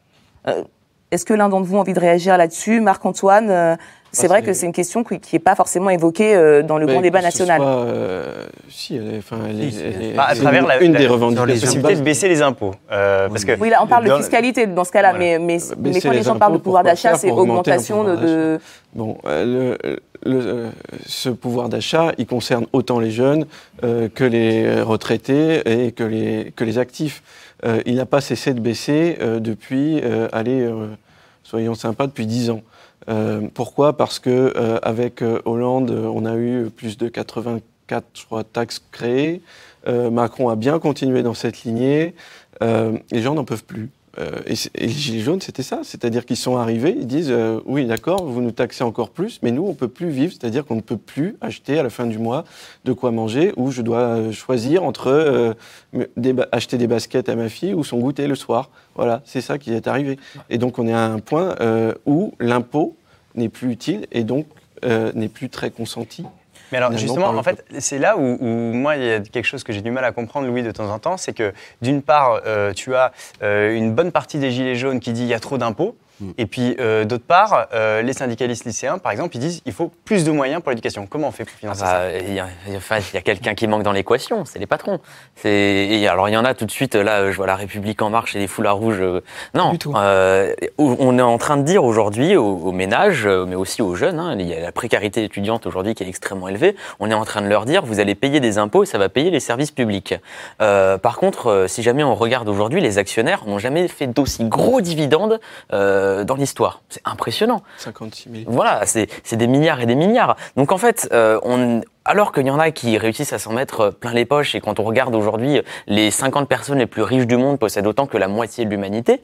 Euh, Est-ce que l'un d'entre vous a envie de réagir là-dessus? Marc-Antoine, euh, c'est Ah, vrai c'est- que c'est une question qui n'est pas forcément évoquée euh, dans le Mais grand débat national. soit, euh, si, elle est, enfin, elle est- Si, elle est- Bah, à travers la, une la- des la revendications. possibilité de baisser les impôts. Euh, parce que Oui, là, on parle de fiscalité dans ce cas-là, Voilà. mais, mais quand les les gens parlent de pouvoir d'achat, c'est augmentation de, Bon, euh, le- le- euh, ce pouvoir d'achat, il concerne autant les jeunes euh, que les retraités et que les, que les actifs. Euh, il n'a pas cessé de baisser euh, depuis, euh, allez, euh, soyons sympas, depuis 10 ans. Euh, pourquoi? Parce que euh, avec euh, Hollande, on a eu plus de 84, je crois, taxes créées. Macron a bien continué dans cette lignée. Les gens n'en peuvent plus. Euh, et, les Gilets jaunes, c'était ça. C'est-à-dire qu'ils sont arrivés, ils disent euh, Oui, d'accord, vous nous taxez encore plus, mais nous, on ne peut plus vivre. C'est-à-dire qu'on ne peut plus acheter à la fin du mois de quoi manger, ou je dois euh, choisir entre acheter des baskets à ma fille ou son goûter le soir. Voilà, c'est ça qui est arrivé. Et donc, on est à un point où l'impôt n'est plus utile et donc n'est plus très consenti. Mais alors justement, en fait, c'est là où, où moi, il y a quelque chose que j'ai du mal à comprendre, Louis, de temps en temps, c'est que d'une part, euh, tu as euh, une bonne partie des Gilets jaunes qui dit il y a trop d'impôts, et puis euh, d'autre part, euh, les syndicalistes lycéens, par exemple, ils disent il faut plus de moyens pour l'éducation. Comment on fait pour financer ça Bah, Il y a, enfin, il y a quelqu'un qui manque dans l'équation, c'est les patrons. C'est- Et alors il y en a tout de suite, là je vois la République en marche et les foulards rouges. euh, Non, Du tout. Euh, on est en train de dire aujourd'hui aux, aux ménages, mais aussi aux jeunes, hein, il y a la précarité étudiante aujourd'hui qui est extrêmement élevée, on est en train de leur dire vous allez payer des impôts et ça va payer les services publics. Euh, par contre, si jamais on regarde aujourd'hui, les actionnaires n'ont jamais fait d'aussi gros dividendes euh, dans l'histoire. C'est impressionnant. 56 000. Voilà, c'est c'est des milliards et des milliards. Donc en fait, euh, on, alors qu'il y en a qui réussissent à s'en mettre euh, plein les poches, et quand on regarde aujourd'hui, les 50 personnes les plus riches du monde possèdent autant que la moitié de l'humanité,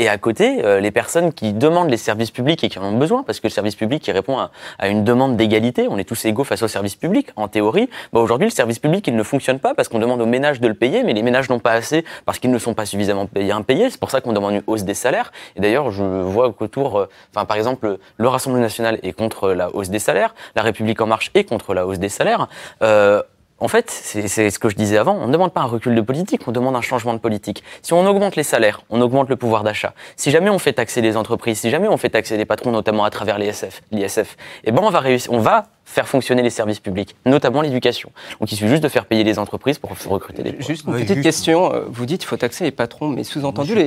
Et à côté, euh, les personnes qui demandent les services publics et qui en ont besoin, parce que le service public qui répond à, à une demande d'égalité, on est tous égaux face au service public, en théorie. Bah, Aujourd'hui, le service public, il ne fonctionne pas parce qu'on demande aux ménages de le payer, mais les ménages n'ont pas assez parce qu'ils ne sont pas suffisamment payés impayés. C'est pour ça qu'on demande une hausse des salaires. Et d'ailleurs, je vois qu'autour, euh, enfin, par exemple, le Rassemblement national est contre la hausse des salaires, la République en marche est contre la hausse des salaires. Euh, en fait, c'est ce que je disais avant, on ne demande pas un recul de politique, on demande un changement de politique. Si on augmente les salaires, on augmente le pouvoir d'achat. Si jamais on fait taxer les entreprises, si jamais on fait taxer les patrons, notamment à travers l'ISF, l'ISF, eh ben on va réussir, on va faire fonctionner les services publics, notamment l'éducation. Donc il suffit juste de faire payer les entreprises pour recruter des Juste une Oui, petite juste- question. euh, Vous dites qu'il faut taxer les patrons, mais sous-entendu, les,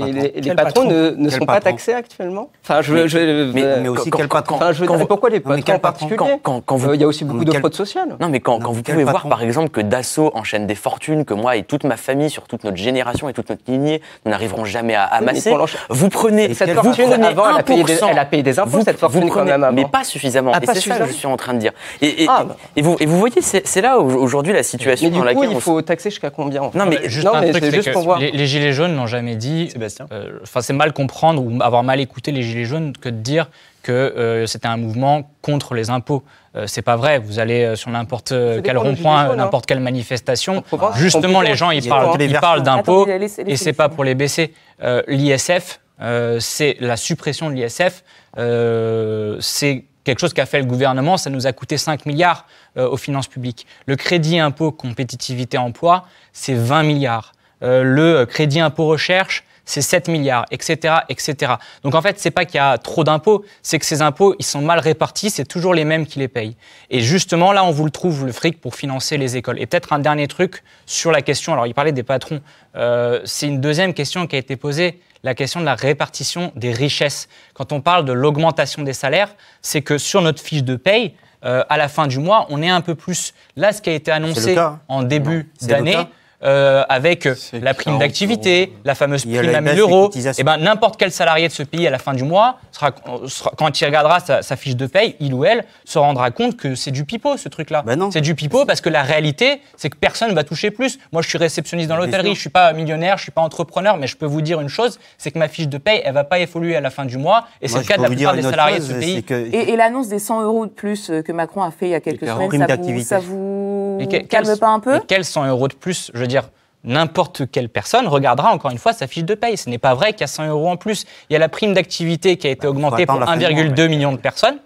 patrons patron ne, sont pas taxés actuellement? Enfin, je, Mais- je, mais- euh, Mais aussi, quand- quel quand- patron Enfin, je veux quand dire, vous- pourquoi les patrons quel en particulier quand, quand, quand vous Euh, Il y a aussi beaucoup de quel- fraude sociale. Non, mais quand, Non, quand vous pouvez voir, par exemple, que Dassault enchaîne des fortunes que moi et toute ma famille, sur toute notre génération et toute notre lignée, nous n'arriverons jamais à amasser, vous prenez, Et cette vous fortune, prenez avant, elle a payé des- 1%. elle a payé des impôts, Vous- cette fortune, quand prenez- même. Mais pas suffisamment. Ah, et c'est ça que je suis en train de dire. Et, et, Ah, bah. et vous, et vous voyez, c'est là où, aujourd'hui la situation Mais du dans coup, laquelle il on faut taxer jusqu'à combien en fait Non, mais Juste Non, un mais truc, c'est c'est juste que pour voir. les, les gilets jaunes n'ont jamais dit. Sébastien euh, Enfin, c'est mal comprendre ou avoir mal écouté les gilets jaunes que de dire que euh, c'était un mouvement contre les impôts. Euh, c'est pas vrai. Vous allez euh, sur n'importe quel rond-point, hein. n'importe quelle manifestation. Justement, les gens, ils parlent, ils parlent d'impôts et c'est pas pour les baisser. Euh, L'ISF, euh, c'est la suppression de l'ISF. euh, c'est quelque chose qu'a fait le gouvernement. Ça nous a coûté 5 milliards euh, aux finances publiques. Le crédit impôt compétitivité emploi, c'est 20 milliards. Euh, le crédit impôt recherche, c'est 7 milliards, etc., etc. Donc en fait, c'est pas qu'il y a trop d'impôts, c'est que ces impôts, ils sont mal répartis, c'est toujours les mêmes qui les payent. Et justement, là, on vous le trouve, le fric, pour financer les écoles. Et peut-être un dernier truc sur la question, alors il parlait des patrons, Euh, c'est une deuxième question qui a été posée, la question de la répartition des richesses. Quand on parle de l'augmentation des salaires, c'est que sur notre fiche de paye, euh, à la fin du mois, on est un peu plus. Là, ce qui a été annoncé en début d'année. Euh, avec la prime 40 d'activité, la fameuse prime à baisse 1000 des euros, et ben n'importe quel salarié de ce pays à la fin du mois, sera, sera- quand il regardera sa, sa fiche de paye, il ou elle se rendra compte que c'est du pipeau ce truc-là. Ben non. c'est du pipeau parce que la réalité, c'est que personne va toucher plus. Moi, je suis réceptionniste dans Bien l'hôtellerie, je suis pas millionnaire, je suis pas entrepreneur, mais je peux vous dire une chose, c'est que ma fiche de paye, elle va pas évoluer à la fin du mois, et c'est le cas de la plupart des salariés chose, de ce pays. que- Et, et l'annonce des 100 euros de plus euh, que Macron a fait il y a quelques semaines, ça vous, ça vous calme pas un peu? Quels 100 euros de plus Je veux dire, n'importe quelle personne regardera encore une fois sa fiche de paye. Ce n'est pas vrai qu'il y a 100 euros en plus. Il y a la prime d'activité qui a été augmentée pour attendre la fin du mois, 1,2 million de personnes.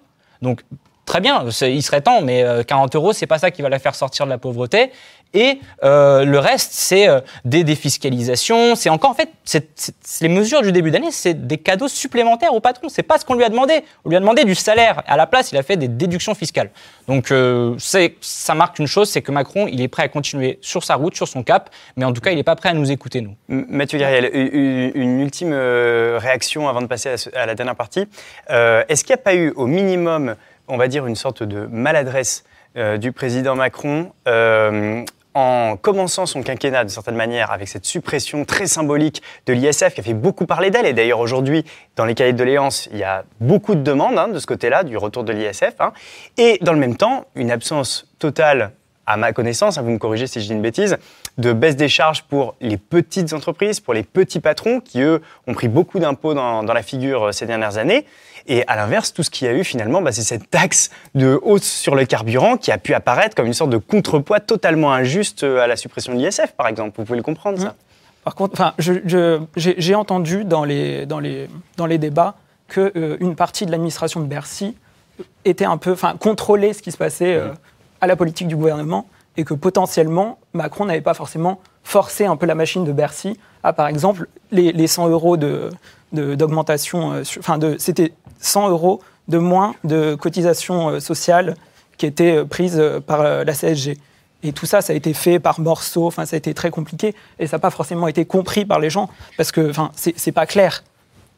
Donc, très bien, il serait temps, mais euh, 40 euros, c'est pas ça qui va la faire sortir de la pauvreté. Et euh, le reste, c'est euh, des défiscalisations. C'est encore, en fait, les mesures du début d'année, c'est des cadeaux supplémentaires au patron. C'est pas ce qu'on lui a demandé. On lui a demandé du salaire. À la place, il a fait des déductions fiscales. Donc, euh, ça marque une chose, c'est que Macron, il est prêt à continuer sur sa route, sur son cap, mais en tout cas, il n'est pas prêt à nous écouter, nous. Mathieu Gariel, une ultime réaction avant de passer à, la dernière partie. Est-ce qu'il n'y a pas eu au minimum, on va dire, une sorte de maladresse du président Macron en commençant son quinquennat de certaine manière avec cette suppression très symbolique de l'ISF qui a fait beaucoup parler d'elle. Et d'ailleurs aujourd'hui, dans les cahiers de doléances, il y a beaucoup de demandes hein, de ce côté-là, du retour de l'ISF. hein. Et dans le même temps, une absence totale à ma connaissance, hein, vous me corrigez si je dis une bêtise, de baisse des charges pour les petites entreprises, pour les petits patrons qui, eux, ont pris beaucoup d'impôts dans, la figure euh, ces dernières années. Et à l'inverse, tout ce qu'il y a eu finalement, bah, c'est cette taxe de hausse sur le carburant qui a pu apparaître comme une sorte de contrepoids totalement injuste euh, à la suppression de l'ISF, par exemple. Vous pouvez le comprendre, ça. Par contre, j'ai entendu dans les, dans les, dans les débats que euh, une partie de l'administration de Bercy était un peu, enfin, contrôlait ce qui se passait euh, à la politique du gouvernement et que potentiellement Macron n'avait pas forcément forcé un peu la machine de Bercy à, par exemple, les, les 100 euros de de- d'augmentation, euh, enfin, de, c'était 100 euros de moins de cotisations euh, sociales qui étaient euh, prises euh, par la CSG. Et tout ça, ça a été fait par morceaux, enfin, ça a été très compliqué, et ça n'a pas forcément été compris par les gens, parce que enfin, c'est pas clair.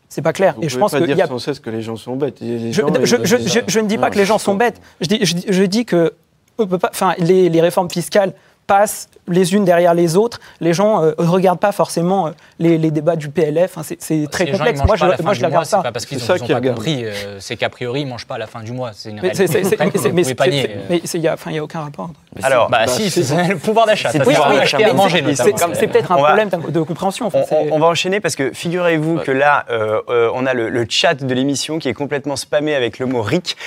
C'est pas clair. Vous et je pense pas qu'il dire y a sans cesse que les gens sont bêtes. Les je, gens, je- ils- je- ils- je- je ne dis pas Non, que les gens sont bêtes. Je dis, je dis- je dis que on peut pas, enfin, les, les réformes fiscales passent les unes derrière les autres. Les gens ne regardent pas forcément les, les, débats du PLF. Enfin, c'est très les complexe. Gens, moi, je, moi, je la regarde pas. parce qu'ils ça n'ont pas compris. c'est qu'a priori, ils ne mangent pas à la fin du mois. C'est une réalité. Mais il n'y a, aucun rapport. Alors, bah, si, c'est le pouvoir d'achat. C'est acheter à manger, C'est peut-être un problème de compréhension. On va enchaîner parce que figurez-vous que là, on a le chat de l'émission qui est complètement spammé avec le mot RIC.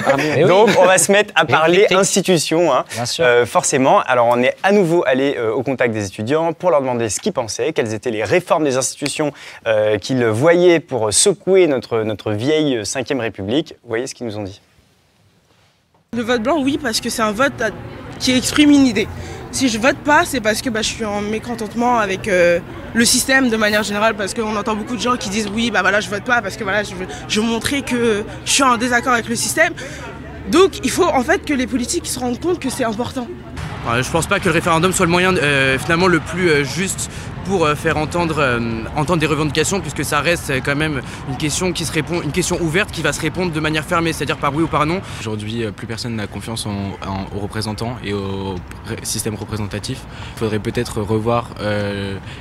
Donc, on va se mettre à parler institution, hein, euh, forcément. Alors, on est à nouveau allé euh, au contact des étudiants pour leur demander ce qu'ils pensaient, quelles étaient les réformes des institutions euh, qu'ils voyaient pour secouer notre, notre vieille Ve République. Vous voyez ce qu'ils nous ont dit Le vote blanc, oui, parce que c'est un vote qui exprime une idée. Si je vote pas, c'est parce que bah, je suis en mécontentement avec le système de manière générale, parce qu'on entend beaucoup de gens qui disent oui, bah voilà, je vote pas parce que voilà, je veux, je veux montrer que je suis en désaccord avec le système. Donc il faut en fait que les politiques se rendent compte que c'est important. Je pense pas que le référendum soit le moyen euh, finalement le plus euh, juste pour euh, faire entendre, euh, entendre des revendications, puisque ça reste quand même une question qui se répond, une question ouverte qui va se répondre de manière fermée, c'est-à-dire par oui ou par non. Aujourd'hui, euh, plus personne n'a confiance aux représentants et au système représentatif. Il faudrait peut-être revoir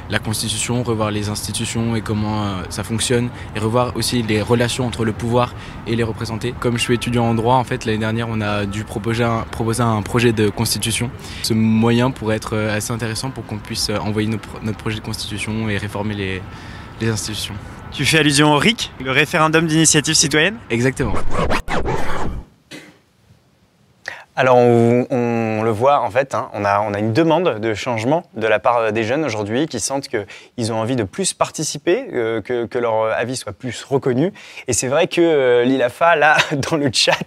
la Constitution, revoir les institutions et comment ça fonctionne, et revoir aussi les relations entre le pouvoir et les représentés. Comme je suis étudiant en droit, en fait, l'année dernière, on a dû proposer un, proposer un projet de constitution. Ce moyen pourrait être assez intéressant pour qu'on puisse envoyer notre projet constitution et réformer les, les institutions. Tu fais allusion au RIC, le référendum d'initiative citoyenne? Exactement. Alors on, le voit en fait, hein, on, a, on, a, une demande de changement de la part des jeunes aujourd'hui qui sentent qu'ils ont envie de plus participer, euh, que, que, leur avis soit plus reconnu. Et c'est vrai que euh, l'ILAFA, là, dans le chat,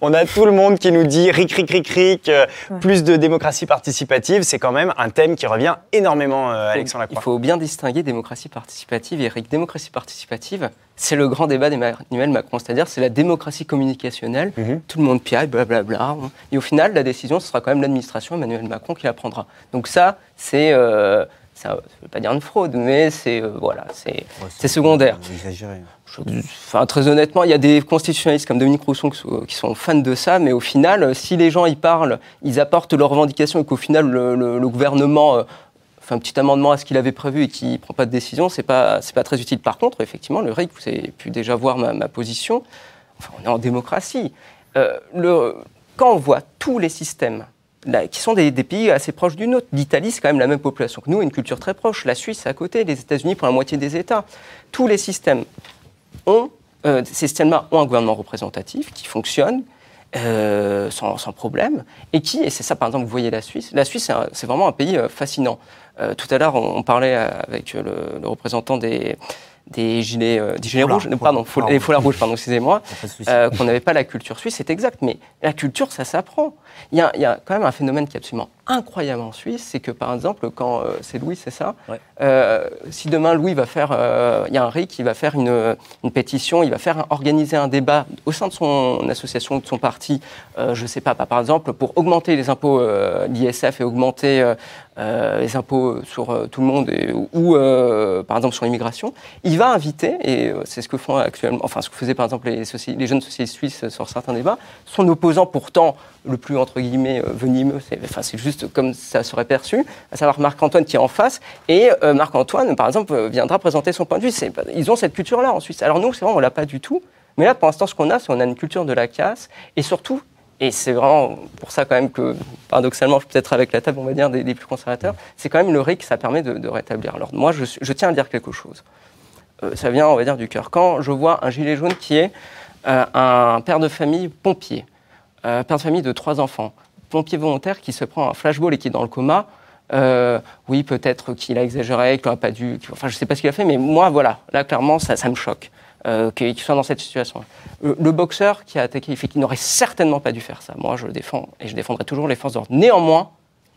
on a tout le monde qui nous dit ric, ric, ric, ric, euh, plus de démocratie participative. C'est quand même un thème qui revient énormément, Alexandre Lacroix. Il faut bien distinguer démocratie participative et RIC. Démocratie participative, c'est le grand débat d'Emmanuel Macron, c'est-à-dire c'est la démocratie communicationnelle. Mhm. Tout le monde piaille, blablabla. Et au final, la décision, ce sera quand même l'administration Emmanuel Macron qui la prendra. Donc ça, c'est, euh, ça, je veux pas dire une fraude, mais c'est euh, voilà, c'est, c'est secondaire. enfin, très honnêtement, il y a des constitutionnalistes comme Dominique Rousseau qui sont fans de ça, mais au final, si les gens y parlent, ils apportent leurs revendications et qu'au final, le, gouvernement un petit amendement à ce qu'il avait prévu et qui ne prend pas de décision, c'est pas, pas très utile. Par contre, effectivement, le RIC, vous avez pu déjà voir ma, position, enfin, on est en démocratie. Euh, quand on voit tous les systèmes qui sont des, pays assez proches du nôtre. L'Italie, c'est quand même la même population que nous, une culture très proche. La Suisse, à côté, les États-Unis pour la moitié des États. Tous les systèmes ont, euh, ces systèmes-là ont un gouvernement représentatif qui fonctionne, euh, sans, problème, et qui, et c'est ça par exemple, vous voyez la Suisse, la Suisse c'est vraiment un pays fascinant. Euh, tout à l'heure, on, parlait avec le, représentant des, des gilets, euh, des gilets rouges, pardon, les foulards rouges, pardon, excusez-moi, euh, qu'on n'avait pas la culture suisse, c'est exact, mais la culture, ça s'apprend. Il y, a, il y, a, quand même un phénomène qui est absolument incroyable en Suisse, c'est que par exemple, quand c'est Louis, c'est ça, si demain Louis va faire, il y a un RIC qui va faire une, une, pétition, il va faire organiser un débat au sein de son association, de son parti, je ne sais pas, par exemple, pour augmenter les impôts, l'ISF et augmenter euh, les impôts sur euh, tout le monde ou euh, par exemple sur l'immigration, il va inviter, et c'est ce que font actuellement, enfin ce que faisaient par exemple les, les, jeunes socialistes suisses sur certains débats, son opposant pourtant le plus entre guillemets venimeux, c'est juste comme ça serait perçu, à savoir Marc-Antoine qui est en face, et Marc-Antoine par exemple viendra présenter son point de vue. Ils ont cette culture-là en Suisse. Alors nous, c'est vrai, on l'a pas du tout. Mais là, pour l'instant, ce qu'on a, c'est qu'on a une culture de la casse, et surtout et c'est vraiment pour ça quand même que, paradoxalement, peut-être avec la table, on va dire, des, plus conservateurs, c'est quand même le RIC, ça permet de, rétablir l'ordre. Moi, je, tiens à dire quelque chose. Euh, ça vient, on va dire, du cœur. Quand je vois un gilet jaune qui est euh, un père de famille pompier, euh, père de famille de trois enfants, pompier volontaire qui se prend un flashball et qui est dans le coma, oui, peut-être qu'il a exagéré, qu'il n'aurait pas dû. Enfin, je ne sais pas ce qu'il a fait, mais moi, voilà, là, clairement, ça, ça me choque euh, qu'il soit dans cette situation. Le, le, boxeur qui a attaqué, il fait qu'il n'aurait certainement pas dû faire ça. Moi, je le défends et je défendrai toujours les forces d'ordre. Néanmoins,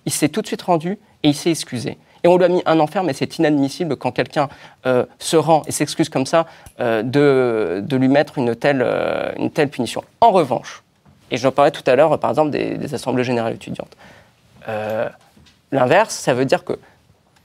il s'est tout de suite rendu et il s'est excusé. Et on lui a mis un enfer, mais c'est inadmissible quand quelqu'un euh, se rend et s'excuse comme ça euh, de, de, lui mettre une telle, euh, une telle punition. En revanche, et j'en parlais tout à l'heure, par exemple, des, assemblées générales étudiantes. Euh, l'inverse, ça veut dire que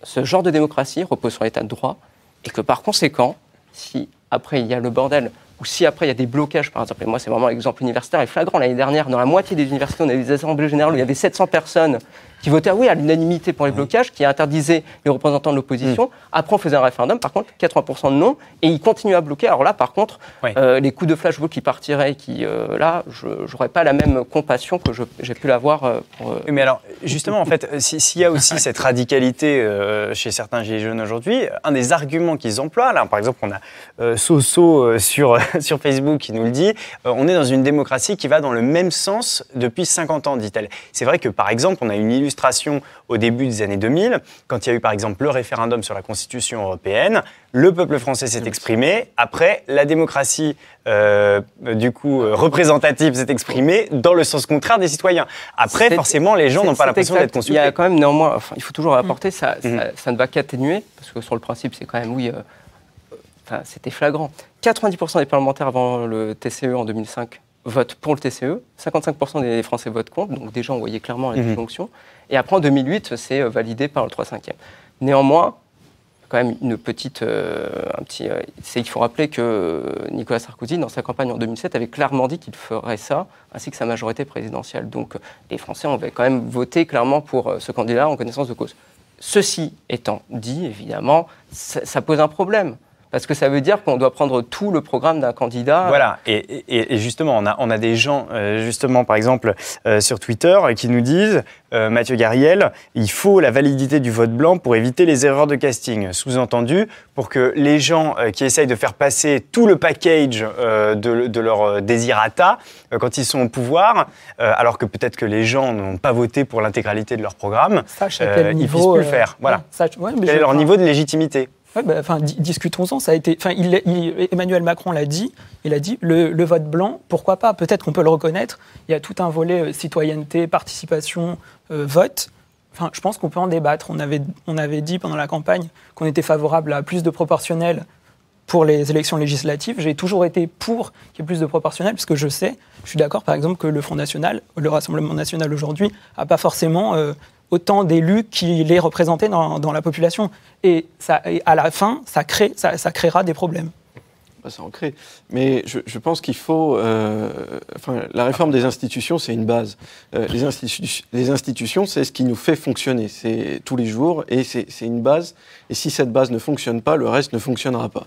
ce genre de démocratie repose sur l'état de droit et que par conséquent, si après il y a le bordel, ou si après il y a des blocages, par exemple, et moi c'est vraiment l'exemple universitaire, et flagrant, l'année dernière, dans la moitié des universités, on avait des assemblées générales où il y avait 700 personnes qui votait, oui, à l'unanimité pour les blocages, qui interdisait les représentants de l'opposition. Mm. Après, on faisait un référendum, par contre, 80% de non, et ils continuent à bloquer. Alors là, par contre, euh, les coups de flash vote qui partiraient, qui, euh, là, je n'aurais pas la même compassion que j'ai pu l'avoir euh, pour. euh, Mais alors, justement, en fait, si- s'il y a aussi cette radicalité chez certains Gilets jaunes aujourd'hui, un des arguments qu'ils emploient, là, par exemple, on a Soso sur, sur Facebook qui nous le dit, on est dans une démocratie qui va dans le même sens depuis 50 ans, dit-elle. C'est vrai que, par exemple, on a une illustration au début des années 2000, quand il y a eu, par exemple, le référendum sur la Constitution européenne, le peuple français s'est exprimé. Après, la démocratie, euh, du coup, euh, représentative s'est exprimée dans le sens contraire des citoyens. Après, forcément, les gens n'ont pas l'impression d'être consultés. Il y a quand même néanmoins, enfin, il faut toujours apporter, ça, ça, Mhm. ça ne va qu'atténuer, parce que sur le principe, c'est quand même, oui, euh, enfin, c'était flagrant. 90% des parlementaires avant le TCE en 2005 votent pour le TCE, 55% des Français votent contre, donc déjà on voyait clairement la Mhm. disjonction. Et après en 2008, c'est euh, validé par le 3 5 Néanmoins, quand même une petite, euh, un petit, euh, c'est il faut rappeler que Nicolas Sarkozy, dans sa campagne en 2007, avait clairement dit qu'il ferait ça, ainsi que sa majorité présidentielle. Donc les Français avaient quand même voté clairement pour ce candidat en connaissance de cause. Ceci étant dit, évidemment, ça pose un problème. Parce que ça veut dire qu'on doit prendre tout le programme d'un candidat. Voilà, et, et- et justement, on a, on a des gens, euh, justement, par exemple, euh, sur Twitter, euh, qui nous disent, euh, Mathieu Gariel, il faut la validité du vote blanc pour éviter les erreurs de casting. Sous-entendu, pour que les gens euh, qui essayent de faire passer tout le package euh, de, de leur désirata euh, quand ils sont au pouvoir, euh, alors que peut-être que les gens n'ont pas voté pour l'intégralité de leur programme, Sache à quel euh, ils niveau, puissent plus le faire. Voilà. ouais, sache- ouais, mais Quel est leur niveau de légitimité? Bah, discutons-en. Ça a été, Emmanuel Macron l'a dit. Il a dit le, le vote blanc, pourquoi pas Peut-être qu'on peut le reconnaître. Il y a tout un volet euh, citoyenneté, participation, euh, vote. Enfin, je pense qu'on peut en débattre. On avait, on avait dit pendant la campagne qu'on était favorable à plus de proportionnel pour les élections législatives. J'ai toujours été pour qu'il y ait plus de proportionnel, puisque je sais, je suis d'accord par exemple que le Front National, le Rassemblement National aujourd'hui, n'a pas forcément euh, autant d'élus qu'il est représenté dans, dans la population. Et, à la fin, ça, crée, ça, créera des problèmes. Bah, ça en crée. Mais je, pense qu'il faut. euh, enfin, la réforme des institutions, c'est une base. Euh, les, les institutions, c'est ce qui nous fait fonctionner. C'est tous les jours et c'est une base. Et si cette base ne fonctionne pas, le reste ne fonctionnera pas.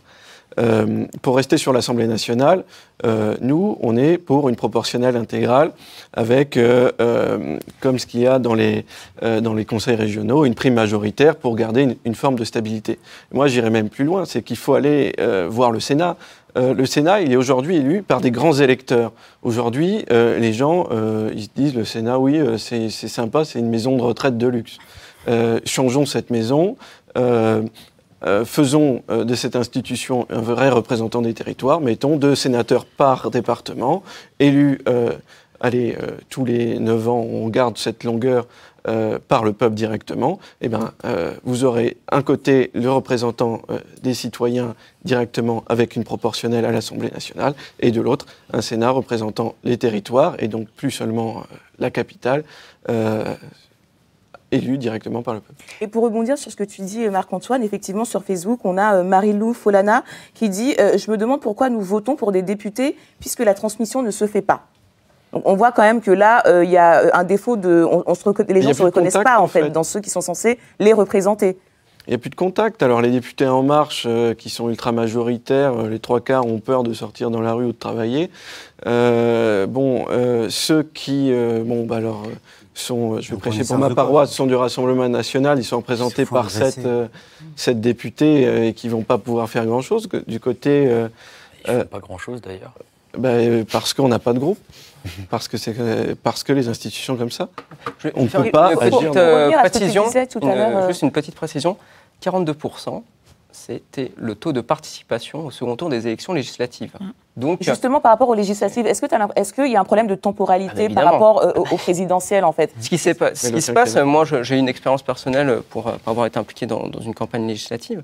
Euh, pour rester sur l'Assemblée nationale, euh, nous, on est pour une proportionnelle intégrale avec, euh, euh, comme ce qu'il y a dans les, euh, dans les conseils régionaux, une prime majoritaire pour garder une, une forme de stabilité. Moi, j'irais même plus loin, c'est qu'il faut aller voir le Sénat. Euh, le Sénat, il est aujourd'hui élu par des grands électeurs. Aujourd'hui, euh, les gens, euh, ils se disent, le Sénat, oui, c'est sympa, c'est une maison de retraite de luxe. Changeons cette maison. Euh, faisons euh, de cette institution un vrai représentant des territoires, mettons deux sénateurs par département, élus euh, allez, tous les 9 ans, on garde cette longueur par le peuple directement, eh ben, vous aurez un côté le représentant des citoyens directement avec une proportionnelle à l'Assemblée nationale, et de l'autre, un Sénat représentant les territoires, et donc plus seulement la capitale, euh, élu directement par le peuple. Et pour rebondir sur ce que tu dis, Marc-Antoine, effectivement, sur Facebook, on a euh, Marie-Lou Folana qui dit euh, Je me demande pourquoi nous votons pour des députés puisque la transmission ne se fait pas. Donc, on voit quand même que là, euh, il y a euh, un défaut de. On, on se les gens ne se reconnaissent contact, pas, en fait, fait. dans ceux qui sont censés les représenter. Il n'y a plus de contact. Alors les députés En Marche, euh, qui sont ultra majoritaires, euh, les trois quarts ont peur de sortir dans la rue ou de travailler. Euh, bon, euh, ceux qui, euh, bon, bah alors, euh, sont, euh, je vais prêcher pour ma paroisse, sont du Rassemblement national. Ils sont représentés par sept, euh, sept députés euh, et qui vont pas pouvoir faire grand-chose. Que- Du côté, euh, Ils font pas grand-chose d'ailleurs. bah, euh, parce qu'on n'a pas de groupe. Parce que, c'est, euh, parce que les institutions comme ça. On ne peut pas agir. petite euh, précision, tout à euh, juste une petite précision. 42%, c'était le taux de participation au second tour des élections législatives. Donc, Justement, par rapport aux législatives, est-ce que t'as l'imp- est-ce qu'il y a un problème de temporalité Ah, par évidemment. rapport euh, au, au présidentiel, en fait? Ce qui, ce se passe, moi j'ai une expérience personnelle pour, euh, pour avoir été impliqué dans, dans une campagne législative.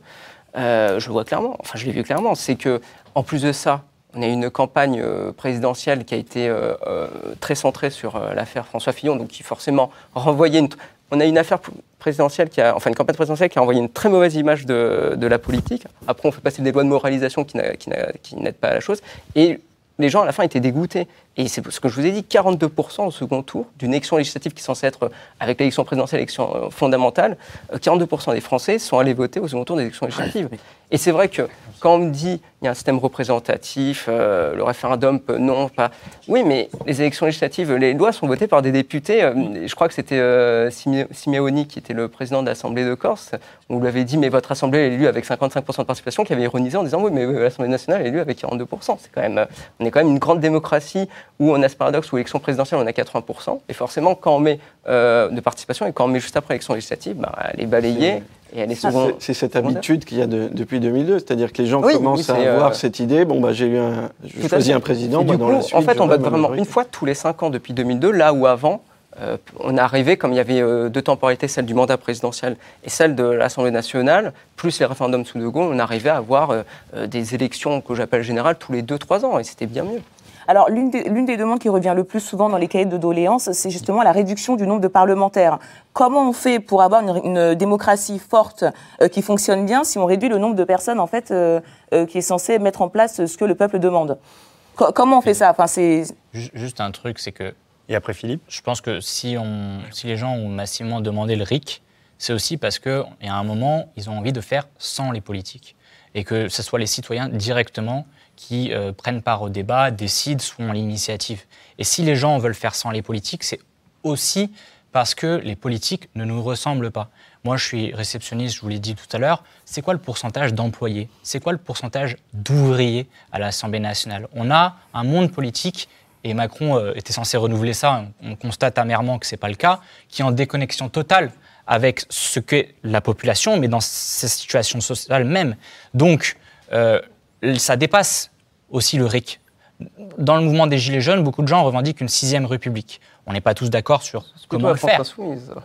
Euh, je le vois clairement, enfin je l'ai vu clairement, c'est que en plus de ça, on a eu une campagne euh, présidentielle qui a été euh, euh, très centrée sur euh, l'affaire François Fillon, donc qui forcément renvoyait une. On a une affaire présidentielle qui a, enfin une campagne présidentielle qui a envoyé une très mauvaise image de, la politique. Après, on fait passer des lois de moralisation qui n'a- qui n'a- qui n'aident pas à la chose. Et les gens à la fin étaient dégoûtés. Et c'est ce que je vous ai dit, 42% au second tour d'une élection législative qui est censée être, avec l'élection présidentielle, l'élection euh, fondamentale, 42% des Français sont allés voter au second tour des élections législatives. Et c'est vrai que quand on me dit il y a un système représentatif, euh, le référendum, peut, non, pas. Oui, mais les élections législatives, les lois sont votées par des députés. Euh, je crois que c'était euh, Simeoni qui était le président de l'Assemblée de Corse. On lui avait dit, mais votre Assemblée est élue avec 55% de participation, qui avait ironisé en disant, oui, mais l'Assemblée nationale est élue avec 42%. C'est quand même, on est quand même une grande démocratie où on a ce paradoxe où l'élection présidentielle, on a 80%. Et forcément, quand on met de participation et quand on met juste après l'élection législative, bah, elle est balayée. C'est cette habitude qu'il y a depuis 2002, c'est-à-dire que les gens commencent à avoir euh, cette idée. Bon, bah, j'ai eu un, je choisis un président. Bah, dans en fait, on vote vraiment une fois tous les cinq ans depuis 2002, là où avant, euh, on est arrivé, comme il y avait euh, deux temporalités, celle du mandat présidentiel et celle de l'Assemblée nationale, plus les référendums sous De Gaulle, on arrivait à avoir des élections que j'appelle générales tous les deux, trois ans, et c'était bien mieux. Alors, l'une des, demandes qui revient le plus souvent dans les cahiers de doléances, c'est justement la réduction du nombre de parlementaires. Comment on fait pour avoir une, démocratie forte euh, qui fonctionne bien si on réduit le nombre de personnes en fait euh, euh, qui est censé mettre en place ce que le peuple demande? Comment on fait ça? Enfin, c'est... Juste un truc, c'est que. Et après Philippe? Je pense que si, on, si les gens ont massivement demandé le RIC, c'est aussi parce qu'à un moment, ils ont envie de faire sans les politiques. Et que ce soit les citoyens directement qui euh, prennent part au débat, décident, sont l'initiative. Et si les gens veulent faire sans les politiques, c'est aussi parce que les politiques ne nous ressemblent pas. Moi, je suis réceptionniste, je vous l'ai dit tout à l'heure. C'est quoi le pourcentage d'employés? C'est quoi le pourcentage d'ouvriers à l'Assemblée nationale? On a un monde politique, et Macron euh, était censé renouveler ça, on constate amèrement que ce n'est pas le cas, qui est en déconnexion totale avec ce qu'est la population, mais dans ces situations sociales même. Donc, euh, ça dépasse aussi le RIC. Dans le mouvement des Gilets jaunes, beaucoup de gens revendiquent une sixième république. On n'est pas tous d'accord sur comment le faire.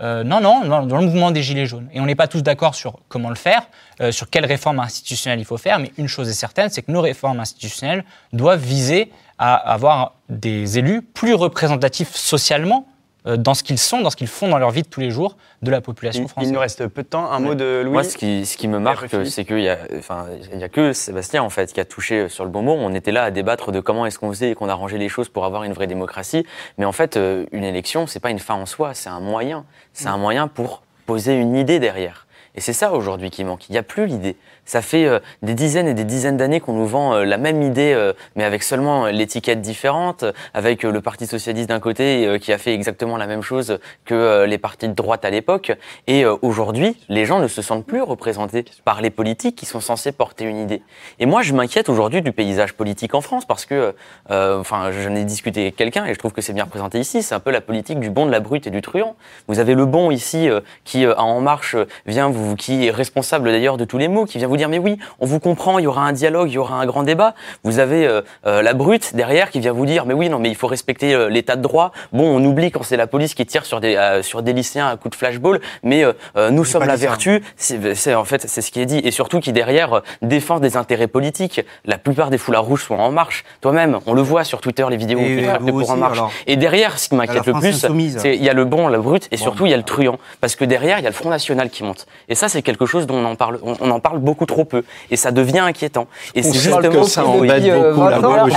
Euh, non, non, dans le mouvement des Gilets jaunes. Et on n'est pas tous d'accord sur comment le faire, euh, sur quelles réformes institutionnelles il faut faire. Mais une chose est certaine, c'est que nos réformes institutionnelles doivent viser à avoir des élus plus représentatifs socialement dans ce qu'ils sont, dans ce qu'ils font dans leur vie de tous les jours de la population française. Il nous reste peu de temps. Un mot de Louis Moi, ce qui, ce qui me marque, c'est qu'il n'y a, enfin, il a que Sébastien en fait, qui a touché sur le bon mot. On était là à débattre de comment est-ce qu'on faisait et qu'on arrangeait les choses pour avoir une vraie démocratie. Mais en fait, euh, une élection, c'est pas une fin en soi, c'est un moyen. C'est un moyen pour poser une idée derrière. Et c'est ça aujourd'hui qui manque. Il n'y a plus l'idée. Ça fait euh, des dizaines et des dizaines d'années qu'on nous vend euh, la même idée, euh, mais avec seulement l'étiquette différente, avec le Parti socialiste d'un côté qui a fait exactement la même chose que les partis de droite à l'époque. Et aujourd'hui, les gens ne se sentent plus représentés par les politiques qui sont censés porter une idée. Et moi, je m'inquiète aujourd'hui du paysage politique en France parce que, enfin, j'en ai discuté avec quelqu'un et je trouve que c'est bien représenté ici. C'est un peu la politique du bon, de la brute et du truand. Vous avez le bon ici qui, En Marche, vient vous, qui est responsable d'ailleurs de tous les mots, qui vient vous dire mais oui, on vous comprend, il y aura un dialogue, il y aura un grand débat. Vous avez euh, euh, la brute derrière qui vient vous dire mais oui, non mais il faut respecter euh, l'état de droit. Bon, on oublie quand c'est la police qui tire sur des sur des lycéens à coup de flashball, mais nous sommes la vertu. C'est en fait c'est ce qui est dit et surtout qui derrière défend des intérêts politiques. La plupart des foulards rouges sont en marche. Toi-même, on le voit sur Twitter les vidéos et pour en marche. et derrière, ce qui m'inquiète le plus, c'est il y a le bon, la brute et surtout il y a le truand parce que derrière il y a le Front National qui monte. Et ça c'est quelque chose dont on en parle on en parle beaucoup trop peu. Et ça devient inquiétant. Et c'est justement ça embête beaucoup la gauche.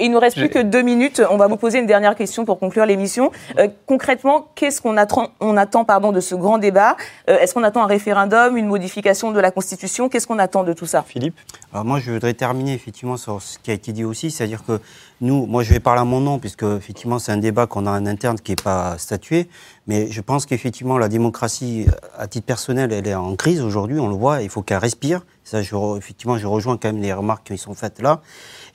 Il nous reste plus que deux minutes. On va vous poser une dernière question pour conclure l'émission. Euh, concrètement, qu'est-ce qu'on attend, on attend pardon, de ce grand débat? Euh, Est-ce qu'on attend un référendum, une modification de la Constitution? Qu'est-ce qu'on attend de tout ça? Philippe? Alors moi, je voudrais terminer effectivement sur ce qui a été dit aussi, c'est-à-dire que moi je vais parler à mon nom, puisque effectivement c'est un débat qu'on a en interne qui n'est pas statué, mais je pense qu'effectivement la démocratie, à titre personnel, elle est en crise aujourd'hui, on le voit, il faut qu'elle respire. Ça, effectivement, je rejoins quand même les remarques qui sont faites là.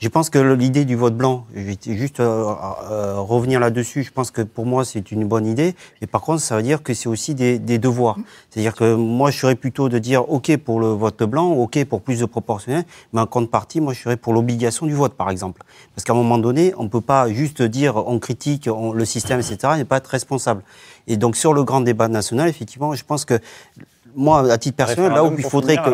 Je pense que l'idée du vote blanc, je vais juste euh, euh, revenir là-dessus, je pense que pour moi c'est une bonne idée, mais par contre ça veut dire que c'est aussi des, des devoirs. C'est-à-dire que moi je serais plutôt de dire ok pour le vote blanc, ok pour plus de proportionnel, mais en contrepartie moi je serais pour l'obligation du vote par exemple. Parce qu'à un moment donné, on ne peut pas juste dire on critique le système, etc., et pas être responsable. Et donc sur le grand débat national, effectivement, je pense que moi, à titre personnel, là où il faudrait que...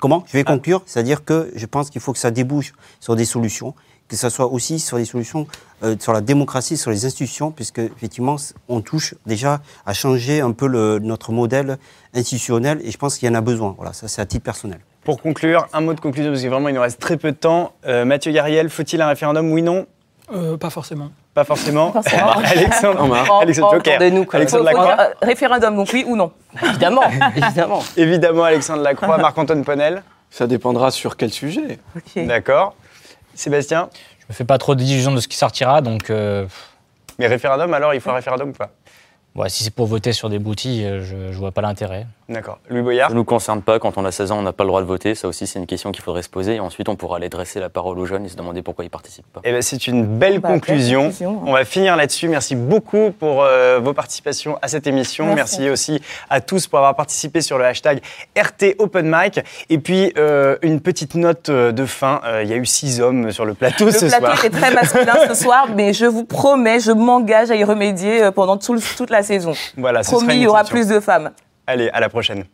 Comment Je vais ah. conclure, c'est-à-dire que je pense qu'il faut que ça débouche sur des solutions, que ce soit aussi sur des solutions euh, sur la démocratie, sur les institutions, puisque effectivement, on touche déjà à changer un peu le, notre modèle institutionnel, et je pense qu'il y en a besoin. Voilà, ça c'est à titre personnel. Pour conclure, un mot de conclusion, parce que vraiment il nous reste très peu de temps. Euh, Mathieu Gariel, faut-il un référendum? Oui, non? Euh, pas forcément. Pas forcément. Pas forcément. Alexandre, Omar. Alexandre Joker. Entendez-nous, quoi. Alexandre Faut- faut- Lacroix. euh, référendum, donc oui ou non Évidemment, évidemment. Évidemment, Alexandre Lacroix, Marc-Antoine Ponel. Ça dépendra sur quel sujet. D'accord. Sébastien? Je me fais pas trop d'illusions de ce qui sortira, donc euh, Mais référendum, alors il faut un référendum ou pas? Si c'est pour voter sur des boutilles, euh, je, je vois pas l'intérêt. D'accord. Louis Boyard Ça ne nous concerne pas. Quand on a 16 ans, on n'a pas le droit de voter. Ça aussi, c'est une question qu'il faudrait se poser. Et ensuite, on pourra aller dresser la parole aux jeunes et se demander pourquoi ils participent pas. Eh ben, c'est une belle Bah, conclusion. conclusion. On va finir là-dessus. Merci beaucoup pour euh, vos participations à cette émission. Merci. Merci. aussi à tous pour avoir participé sur le hashtag RT Open Mic. Et puis, euh, une petite note de fin. Euh, Il y a eu six hommes sur le plateau Le ce plateau soir. était très masculin ce soir, mais je vous promets, je m'engage à y remédier pendant tout le- toute la saison. Voilà, Promis, il y aura plus de femmes. Allez, à la prochaine.